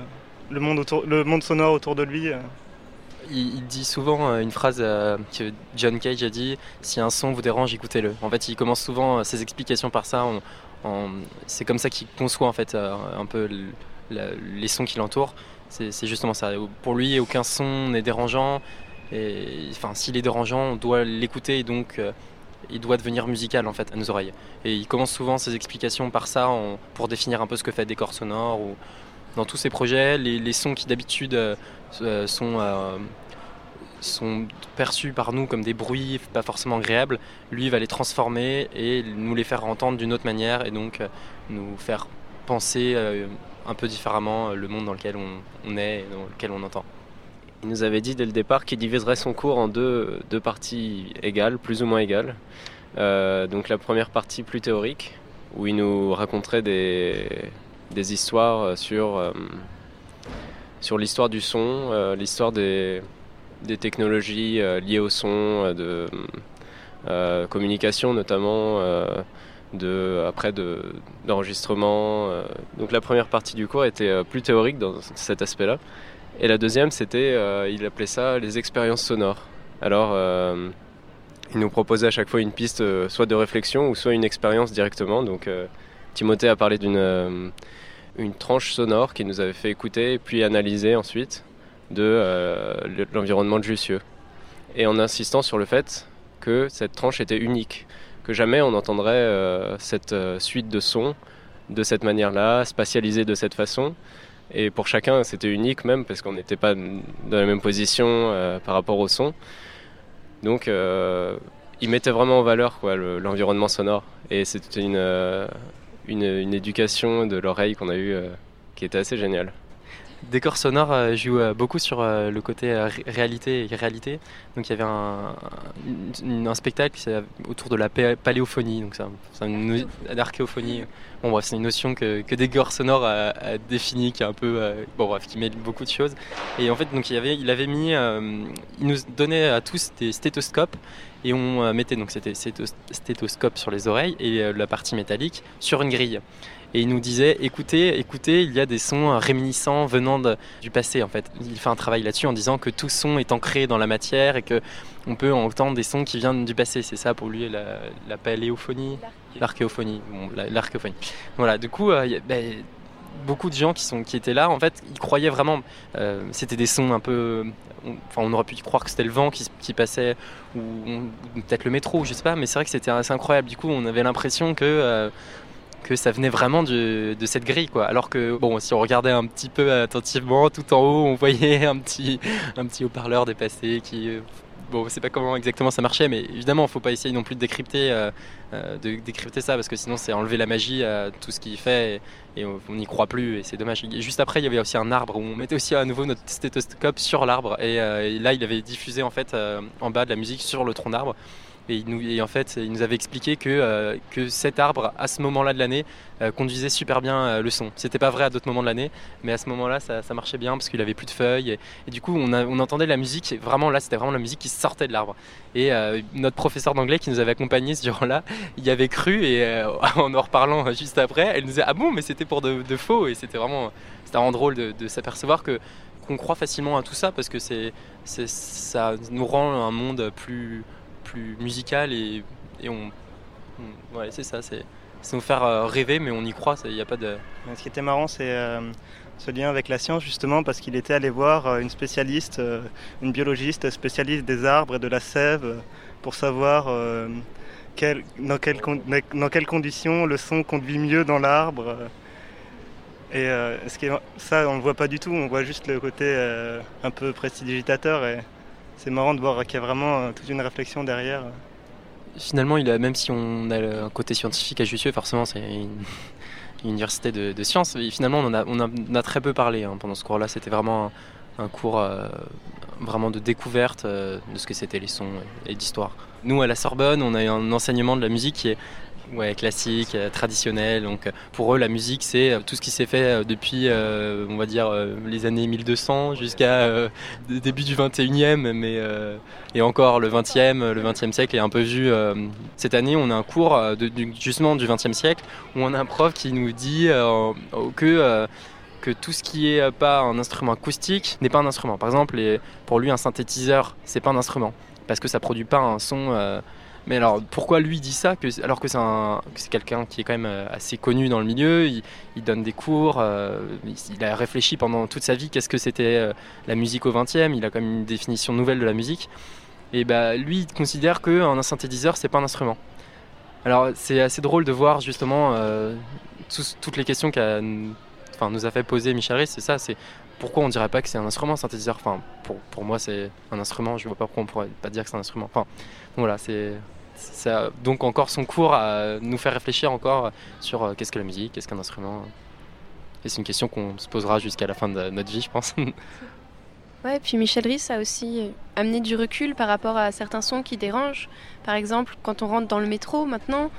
le, monde le monde sonore autour de lui. Il, dit souvent une phrase que John Cage a dit si un son vous dérange, écoutez-le. En fait, il commence souvent ses explications par ça. c'est comme ça qu'il conçoit en fait un peu les sons qui l'entourent. C'est justement ça. Pour lui, aucun son n'est dérangeant. Et enfin, s'il est dérangeant, on doit l'écouter et donc euh, il doit devenir musical en fait à nos oreilles. Et il commence souvent ses explications par ça pour définir un peu ce que fait décor sonore ou dans tous ses projets, les, sons qui d'habitude euh, euh, sont perçus par nous comme des bruits pas forcément agréables, lui va les transformer et nous les faire entendre d'une autre manière et donc nous faire penser un peu différemment le monde dans lequel on est et dans lequel on entend. Il nous avait dit dès le départ qu'il diviserait son cours en deux, deux parties égales, plus ou moins égales. Euh, donc la première partie plus théorique, où il nous raconterait des, des histoires sur, euh, sur l'histoire du son, euh, l'histoire des, des, technologies liées au son, de communication notamment, de, après d'enregistrement. Donc la première partie du cours était plus théorique dans cet aspect-là. Et la deuxième, c'était, euh, il appelait ça les expériences sonores. Alors, euh, il nous proposait à chaque fois une piste, euh, soit de réflexion ou soit une expérience directement. Donc, Timothée a parlé d'une une tranche sonore qu'il nous avait fait écouter puis analyser ensuite de l'environnement de Jussieu. Et en insistant sur le fait que cette tranche était unique, que jamais on entendrait cette suite de sons de cette manière-là, spatialisée de cette façon. Et pour chacun, c'était unique même parce qu'on n'était pas dans la même position euh, par rapport au son. Donc, euh, il mettait vraiment en valeur l'environnement sonore. Et c'était euh, une, une, éducation de l'oreille qu'on a eue qui était assez géniale. Décor sonore euh, joue euh, beaucoup sur euh, le côté réalité et irréalité. Donc il y avait un, un, spectacle autour de la paléophonie, donc c'est une archéophonie. Bon bref, c'est une notion que, que Décor sonore a, a définie, qui est un peu bon bref, qui met beaucoup de choses. Et en fait, donc il avait, il avait mis, il nous donnait à tous des stéthoscopes et on mettait donc c'était stéthoscope sur les oreilles et la partie métallique sur une grille et il nous disait écoutez, écoutez, il y a des sons réminiscents venant du passé en fait. Il fait un travail là-dessus en disant que tout son est ancré dans la matière et que on peut entendre des sons qui viennent du passé. C'est ça pour lui la, la paléophonie, l'archéophonie, l'archéophonie. Voilà, du coup, euh, ben, beaucoup de gens qui, sont, qui étaient là, en fait, ils croyaient vraiment. Euh, c'était des sons un peu. enfin, on aurait pu croire que c'était le vent qui, passait, ou, peut-être le métro, je sais pas, mais c'est vrai que c'était assez incroyable. Du coup, on avait l'impression que. Euh, que ça venait vraiment de, cette grille quoi. Alors que bon, si on regardait un petit peu attentivement, tout en haut, on voyait un petit, un petit haut-parleur dépassé qui euh, bon, on sait pas comment exactement ça marchait, mais évidemment, il faut pas essayer non plus de décrypter, euh, euh, de décrypter ça, parce que sinon, c'est enlever la magie à tout ce qu'il fait, et, on n'y croit plus, et c'est dommage. juste après, il y avait aussi un arbre où on mettait aussi à nouveau notre stéthoscope sur l'arbre, et, et, là, il avait diffusé en fait en bas de la musique sur le tronc d'arbre. Et, en fait, il nous avait expliqué que, euh, que cet arbre, à ce moment-là de l'année, euh, conduisait super bien euh, le son. C'était pas vrai à d'autres moments de l'année, mais à ce moment-là, ça, marchait bien parce qu'il avait plus de feuilles. Et, du coup, on, entendait la musique. Vraiment, là, c'était vraiment la musique qui sortait de l'arbre. Et notre professeur d'anglais qui nous avait accompagnés ce jour-là, il avait cru. Et en en reparlant juste après, elle nous disait Ah bon, mais c'était pour de, faux. Et c'était vraiment, c'était vraiment drôle de, de s'apercevoir que qu'on croit facilement à tout ça parce que c'est, ça nous rend un monde plus musical et, on, ouais, c'est ça, c'est nous faire euh, rêver, mais on y croit, il a pas de... Ce qui était marrant, c'est euh, ce lien avec la science, justement, parce qu'il était allé voir euh, une spécialiste, une biologiste spécialiste des arbres et de la sève, pour savoir quel, dans, quelles dans quelles conditions le son conduit mieux dans l'arbre. Et ce qui ça, on ne le voit pas du tout, on voit juste le côté un peu prestidigitateur. Et c'est marrant de voir qu'il y a vraiment euh, toute une réflexion derrière. Finalement, même si on a un côté scientifique à Jussieu, forcément, c'est une, université de, sciences. Et finalement, on, a, on, a, très peu parlé hein, pendant ce cours-là. C'était vraiment un, cours euh, vraiment de découverte euh, de ce que c'était les sons et d'histoire. Nous, à la Sorbonne, on a eu un enseignement de la musique qui est ouais, classique, euh, traditionnel. Euh, pour eux, la musique, c'est euh, tout ce qui s'est fait depuis, on va dire, les années 1200 jusqu'à début du 21e, mais et encore le 20e, le 20e siècle est un peu vu. cette année, on a un cours de, justement du 20e siècle où on a un prof qui nous dit que tout ce qui est pas un instrument acoustique n'est pas un instrument. Par exemple, pour lui, un synthétiseur, c'est pas un instrument parce que ça produit pas un son mais alors, pourquoi lui dit ça alors que c'est quelqu'un qui est quand même euh, assez connu dans le milieu, il, donne des cours, euh, il, a réfléchi pendant toute sa vie qu'est-ce que c'était euh, la musique au 20e, il a quand même une définition nouvelle de la musique. Et bah, lui, il considère qu'un synthétiseur, c'est pas un instrument. Alors, c'est assez drôle de voir justement toutes les questions qu'a enfin, nous a fait poser Michel Risse, c'est ça, c'est pourquoi on dirait pas que c'est un instrument synthétiseur? Enfin, pour, pour moi, c'est un instrument, je vois pas pourquoi on pourrait pas dire que c'est un instrument. Enfin, voilà, c'est ça, donc encore son cours à nous faire réfléchir encore sur euh, qu'est-ce que la musique, qu'est-ce qu'un instrument. Et c'est une question qu'on se posera jusqu'à la fin de notre vie, je pense. Ouais, puis Michel Risse a aussi amené du recul par rapport à certains sons qui dérangent. Par exemple, quand on rentre dans le métro maintenant,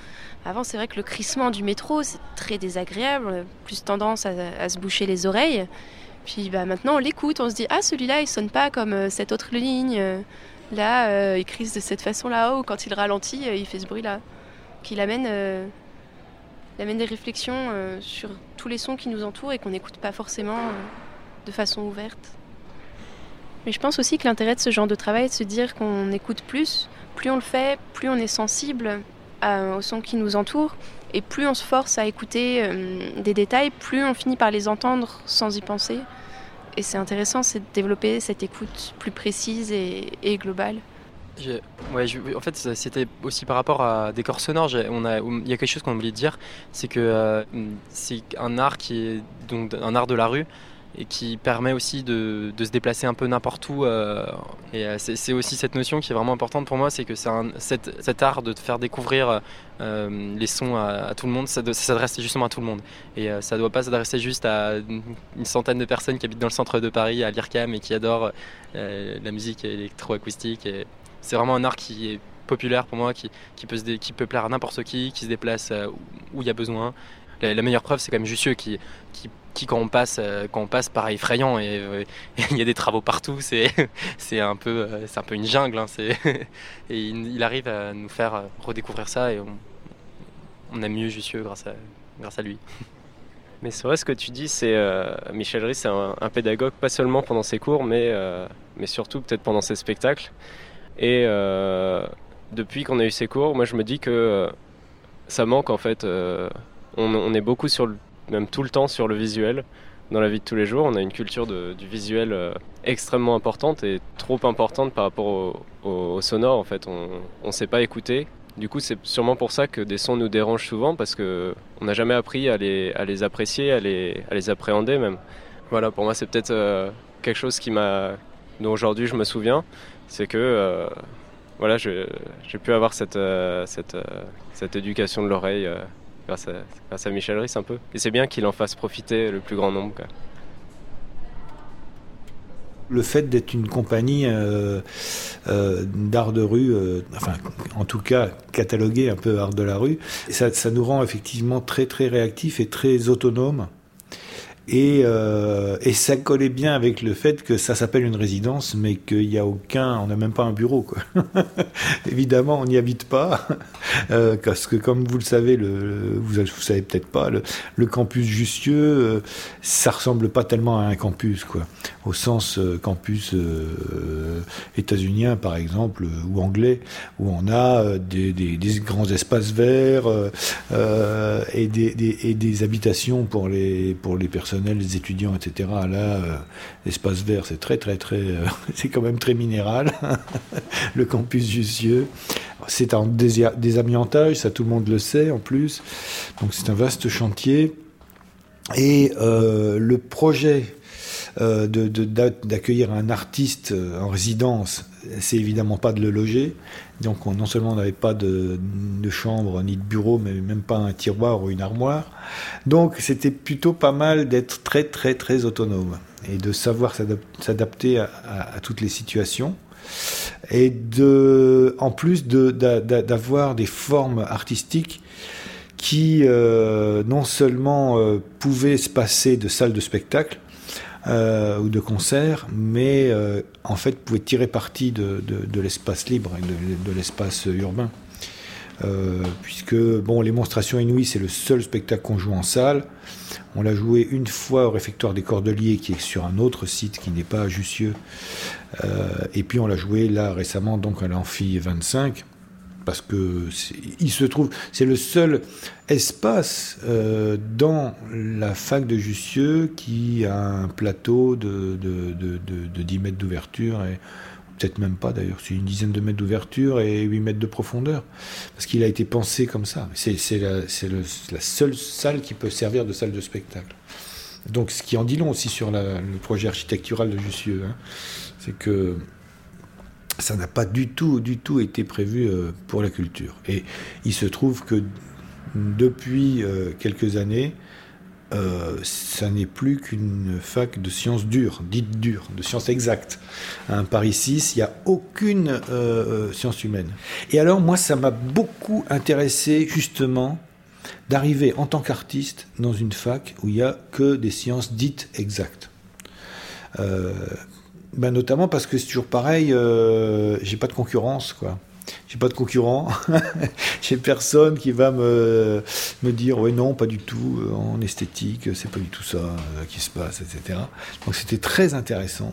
avant c'est vrai que le crissement du métro c'est très désagréable, plus tendance à, se boucher les oreilles. Puis bah, maintenant on l'écoute, on se dit ah celui-là il sonne pas comme euh, cette autre ligne. Là, euh, il crise de cette façon-là, ou quand il ralentit, euh, il fait ce bruit-là. Qui amène, euh, des réflexions sur tous les sons qui nous entourent et qu'on n'écoute pas forcément de façon ouverte. Mais je pense aussi que l'intérêt de ce genre de travail est de se dire qu'on écoute plus. Plus on le fait, plus on est sensible aux sons qui nous entourent. Et plus on se force à écouter des détails, plus on finit par les entendre sans y penser. Et c'est intéressant, c'est de développer cette écoute plus précise et, globale. En fait, c'était aussi par rapport à décor sonore. Il y a quelque chose qu'on a oublié de dire, c'est que euh, c'est un art qui est donc un art de la rue et qui permet aussi de, se déplacer un peu n'importe où. Euh, et euh, c'est aussi cette notion qui est vraiment importante pour moi, c'est que c'est cet, art de faire découvrir euh, les sons à, tout le monde, ça, s'adresse justement à tout le monde. Et ça ne doit pas s'adresser juste à une centaine de personnes qui habitent dans le centre de Paris, à l'IRCAM, et qui adorent la musique électroacoustique. C'est vraiment un art qui est populaire pour moi, qui, peut, plaire à n'importe qui, qui se déplace où il y a besoin. la, meilleure preuve, c'est quand même Jussieu qui, qui, quand on passe, quand on passe, paraît effrayant et il y a des travaux partout. C'est, c'est un peu, c'est un peu une jungle. Hein, et il, arrive à nous faire redécouvrir ça et on, on a mieux Jussieu grâce à, grâce à lui. Mais c'est vrai ce que tu dis, c'est euh, Michel Ries, c'est un, pédagogue pas seulement pendant ses cours, mais, euh, mais surtout peut-être pendant ses spectacles. Et euh, depuis qu'on a eu ses cours, moi je me dis que ça manque en fait. On, est beaucoup sur le, même tout le temps sur le visuel dans la vie de tous les jours. On a une culture du visuel extrêmement importante et trop importante par rapport au, sonore en fait. On ne sait pas écouter du coup, c'est sûrement pour ça que des sons nous dérangent souvent parce que on n'a jamais appris à les, apprécier, à les, appréhender même. Voilà, pour moi, c'est peut-être euh, quelque chose qui dont aujourd'hui je me souviens, c'est que euh, j'ai pu avoir euh, cette éducation de l'oreille grâce, à Michel Risse un peu. Et c'est bien qu'il en fasse profiter le plus grand nombre. Le fait d'être une compagnie euh, euh, d'art de rue, euh, enfin en tout cas catalogué un peu art de la rue, ça, ça nous rend effectivement très très réactifs et très autonomes et, euh, et, ça collait bien avec le fait que ça s'appelle une résidence, mais qu'il n'y a aucun, on n'a même pas un bureau. Quoi. Évidemment, on n'y habite pas, euh, parce que comme vous le savez, le, vous, vous savez peut-être pas, le, campus Jussieu, euh, ça ressemble pas tellement à un campus, quoi, au sens euh, campus états-unien par exemple ou anglais, où on a des, grands espaces verts et des, et des habitations pour les pour les personnes les étudiants, etc. Là, euh, l'espace vert, c'est très, très, très, euh, c'est quand même très minéral. le campus Jussieu, c'est un désamiantage, ça tout le monde le sait en plus. Donc c'est un vaste chantier. Et euh, le projet d'accueillir un artiste en résidence, c'est évidemment pas de le loger. Donc non seulement on n'avait pas de, chambre ni de bureau, mais même pas un tiroir ou une armoire. Donc c'était plutôt pas mal d'être très très très autonome et de savoir s'adapter à, toutes les situations. Et de, en plus d'avoir des formes artistiques qui euh, non seulement euh, pouvaient se passer de salles de spectacle, euh, ou de concert, mais euh, en fait pouvait tirer parti de, l'espace libre et de, l'espace urbain. Euh, puisque bon, les monstrations inouïes, c'est le seul spectacle qu'on joue en salle. On l'a joué une fois au réfectoire des Cordeliers, qui est sur un autre site qui n'est pas à Jussieu. Et puis on l'a joué là récemment, donc à l'Amphi 25 parce que il se trouve, c'est le seul espace euh, dans la fac de Jussieu qui a un plateau de, de, de, de 10 mètres d'ouverture et peut-être même pas d'ailleurs, c'est une dizaine de mètres d'ouverture et 8 mètres de profondeur, parce qu'il a été pensé comme ça. C'est la, la, seule salle qui peut servir de salle de spectacle. Donc ce qui en dit long aussi sur le projet architectural de Jussieu, hein, c'est que ça n'a pas du tout, du tout été prévu euh, pour la culture. Et il se trouve que depuis euh, quelques années, euh, ça n'est plus qu'une fac de sciences dures, dites dures, de sciences exactes. À Paris 6, il n'y a aucune science humaine. Et alors, moi, ça m'a beaucoup intéressé, justement, d'arriver en tant qu'artiste dans une fac où il n'y a que des sciences dites exactes. Ben notamment parce que c'est toujours pareil, euh, j'ai pas de concurrence, quoi. J'ai pas de concurrent, j'ai personne qui va me, me dire ouais non pas du tout euh, en esthétique c'est pas du tout ça euh, qui se passe etc. Donc c'était très intéressant.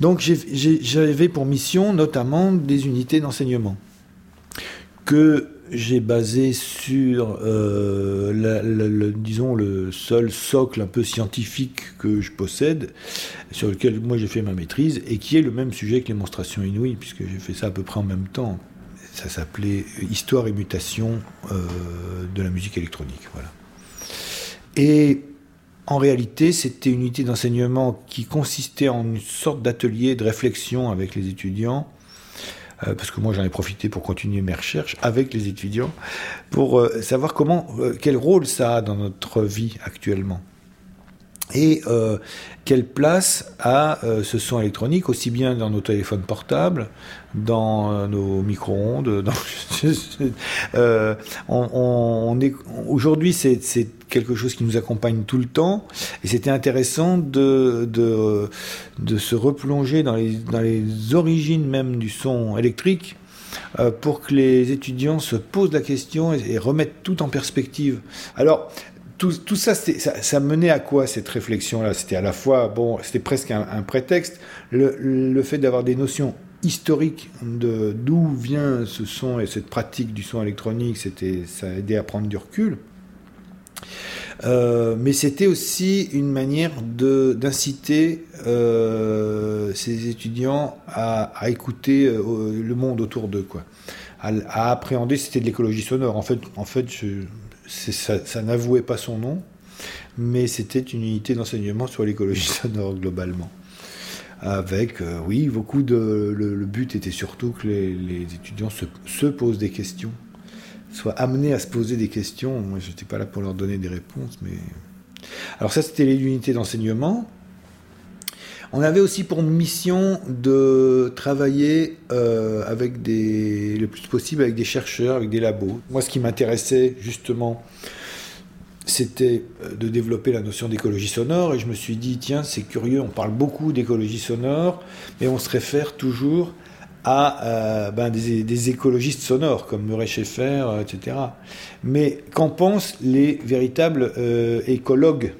Donc j'avais pour mission notamment des unités d'enseignement que j'ai basé sur, euh, disons, le seul socle un peu scientifique que je possède, sur lequel moi j'ai fait ma maîtrise, et qui est le même sujet que les monstrations inouïes, puisque j'ai fait ça à peu près en même temps. Ça s'appelait Histoire et mutation euh, de la musique électronique. Voilà. Et en réalité, c'était une unité d'enseignement qui consistait en une sorte d'atelier de réflexion avec les étudiants euh, parce que moi j'en ai profité pour continuer mes recherches avec les étudiants, pour euh, savoir comment, euh, quel rôle ça a dans notre vie actuellement. et quelle place a ce son électronique, aussi bien dans nos téléphones portables, dans nos micro-ondes. on, Aujourd'hui, c'est quelque chose qui nous accompagne tout le temps, et c'était intéressant de, se replonger dans les, origines même du son électrique pour que les étudiants se posent la question et, remettent tout en perspective. Alors, tout, ça, ça, menait à quoi cette réflexion-là? C'était à la fois, bon, c'était presque un, prétexte, le, le fait d'avoir des notions historiques de d'où vient ce son et cette pratique du son électronique, c'était, ça a aidé à prendre du recul. Euh, mais c'était aussi une manière de, d'inciter euh, ces étudiants à, à écouter euh, le monde autour d'eux, quoi. À, appréhender, c'était de l'écologie sonore. En fait, en fait ça, n'avouait pas son nom, mais c'était une unité d'enseignement sur l'écologie sonore globalement. Avec, euh, oui, beaucoup de. Le, but était surtout que les, étudiants se, posent des questions, soient amenés à se poser des questions. Moi, je n'étais pas là pour leur donner des réponses, mais. Alors, ça, c'était l'unité d'enseignement. On avait aussi pour mission de travailler euh, avec des, le plus possible avec des chercheurs, avec des labos. Moi, ce qui m'intéressait justement, c'était euh, de développer la notion d'écologie sonore. Et je me suis dit, tiens, c'est curieux, on parle beaucoup d'écologie sonore, mais on se réfère toujours à euh, ben, des, écologistes sonores comme Murray Schaeffer, etc. Mais qu'en pensent les véritables écologues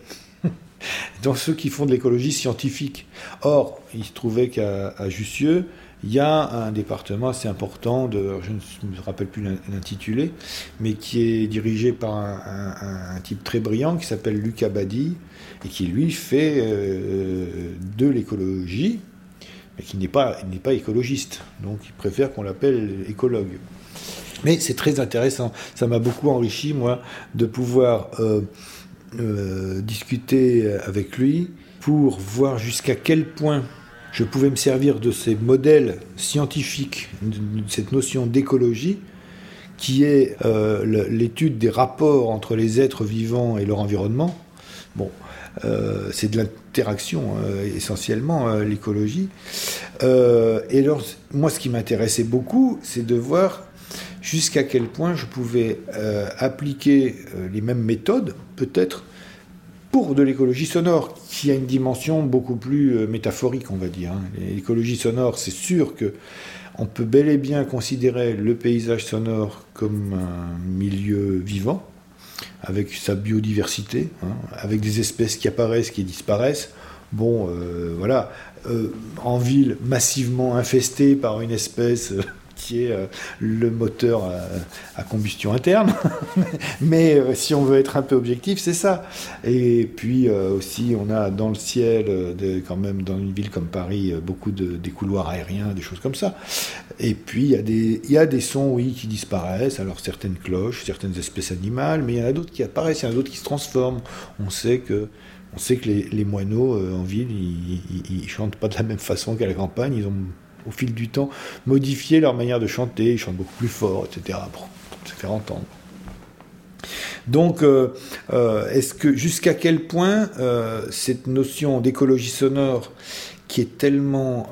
dans ceux qui font de l'écologie scientifique? Or, il se trouvait qu'à Jussieu, il y a un département assez important, je ne me rappelle plus l'intitulé, mais qui est dirigé par un, type très brillant qui s'appelle Lucas Badi, et qui lui fait euh, de l'écologie, mais qui n'est pas, pas écologiste. Donc il préfère qu'on l'appelle écologue. Mais c'est très intéressant. Ça m'a beaucoup enrichi, moi, de pouvoir euh, euh, discuter avec lui pour voir jusqu'à quel point je pouvais me servir de ces modèles scientifiques, de, cette notion d'écologie, qui est euh, l'étude des rapports entre les êtres vivants et leur environnement. Bon, euh, c'est de l'interaction essentiellement, l'écologie. et alors, moi, ce qui m'intéressait beaucoup, c'est de voir jusqu'à quel point je pouvais euh, appliquer euh, les mêmes méthodes, peut-être, de l'écologie sonore, qui a une dimension beaucoup plus euh, métaphorique, on va dire. Hein. L'écologie sonore, c'est sûr que on peut bel et bien considérer le paysage sonore comme un milieu vivant, avec sa biodiversité, hein, avec des espèces qui apparaissent, qui disparaissent. Bon, voilà, en ville massivement infestée par une espèce est euh, le moteur à, combustion interne. Mais euh, si on veut être un peu objectif, c'est ça. Et puis euh, aussi, on a dans le ciel, quand même dans une ville comme Paris, beaucoup de des couloirs aériens, des choses comme ça. Et puis il y a des sons, oui, qui disparaissent. Alors certaines cloches, certaines espèces animales, mais il y en a d'autres qui apparaissent, il y en a d'autres qui se transforment. On sait que on sait que les, moineaux en ville, ils, ils, chantent pas de la même façon qu'à la campagne. Ils ont au fil du temps, modifier leur manière de chanter, ils chantent beaucoup plus fort, etc., pour, se faire entendre. Donc, euh, euh, est-ce que jusqu'à quel point euh, cette notion d'écologie sonore, qui est tellement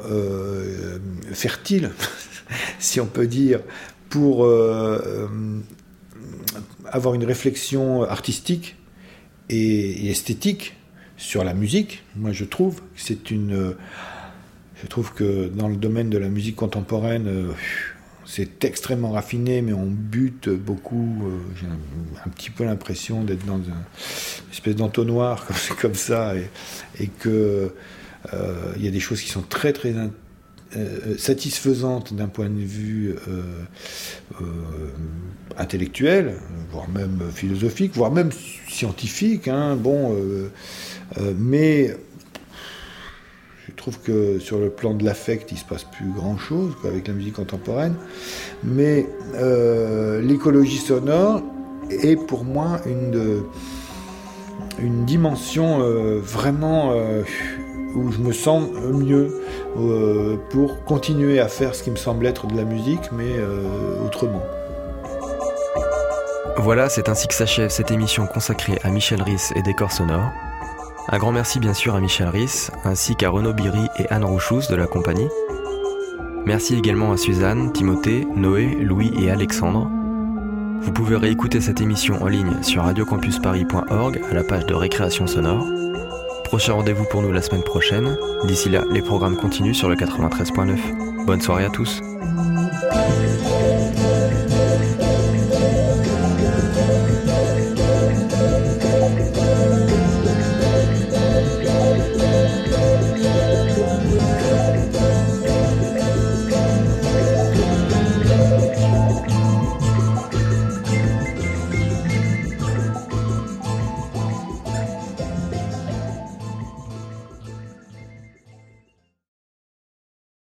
fertile, si on peut dire, pour avoir une réflexion artistique et, et, esthétique sur la musique, moi je trouve que c'est une je trouve que dans le domaine de la musique contemporaine, euh, c'est extrêmement raffiné, mais on bute beaucoup. Euh, j'ai un, petit peu l'impression d'être dans une espèce d'entonnoir comme, comme ça, et, et que euh, il y a des choses qui sont très très satisfaisantes d'un point de vue intellectuel, voire même philosophique, voire même scientifique. Hein, bon, mais trouve que sur le plan de l'affect, il se passe plus grand-chose avec la musique contemporaine. Mais euh, l'écologie sonore est pour moi une, une dimension euh, vraiment euh, où je me sens mieux pour continuer à faire ce qui me semble être de la musique, mais autrement. Voilà, c'est ainsi que s'achève cette émission consacrée à Michel Risse et Décor Sonore. Un grand merci bien sûr à Michel Risse, ainsi qu'à Renaud Biry et Anne Rouchous de la compagnie. Merci également à Suzanne, Timothée, Noé, Louis et Alexandre. Vous pouvez réécouter cette émission en ligne sur radiocampusparis.org à la page de récréation sonore. Prochain rendez-vous pour nous la semaine prochaine. D'ici là, les programmes continuent sur le 93.9. Bonne soirée à tous.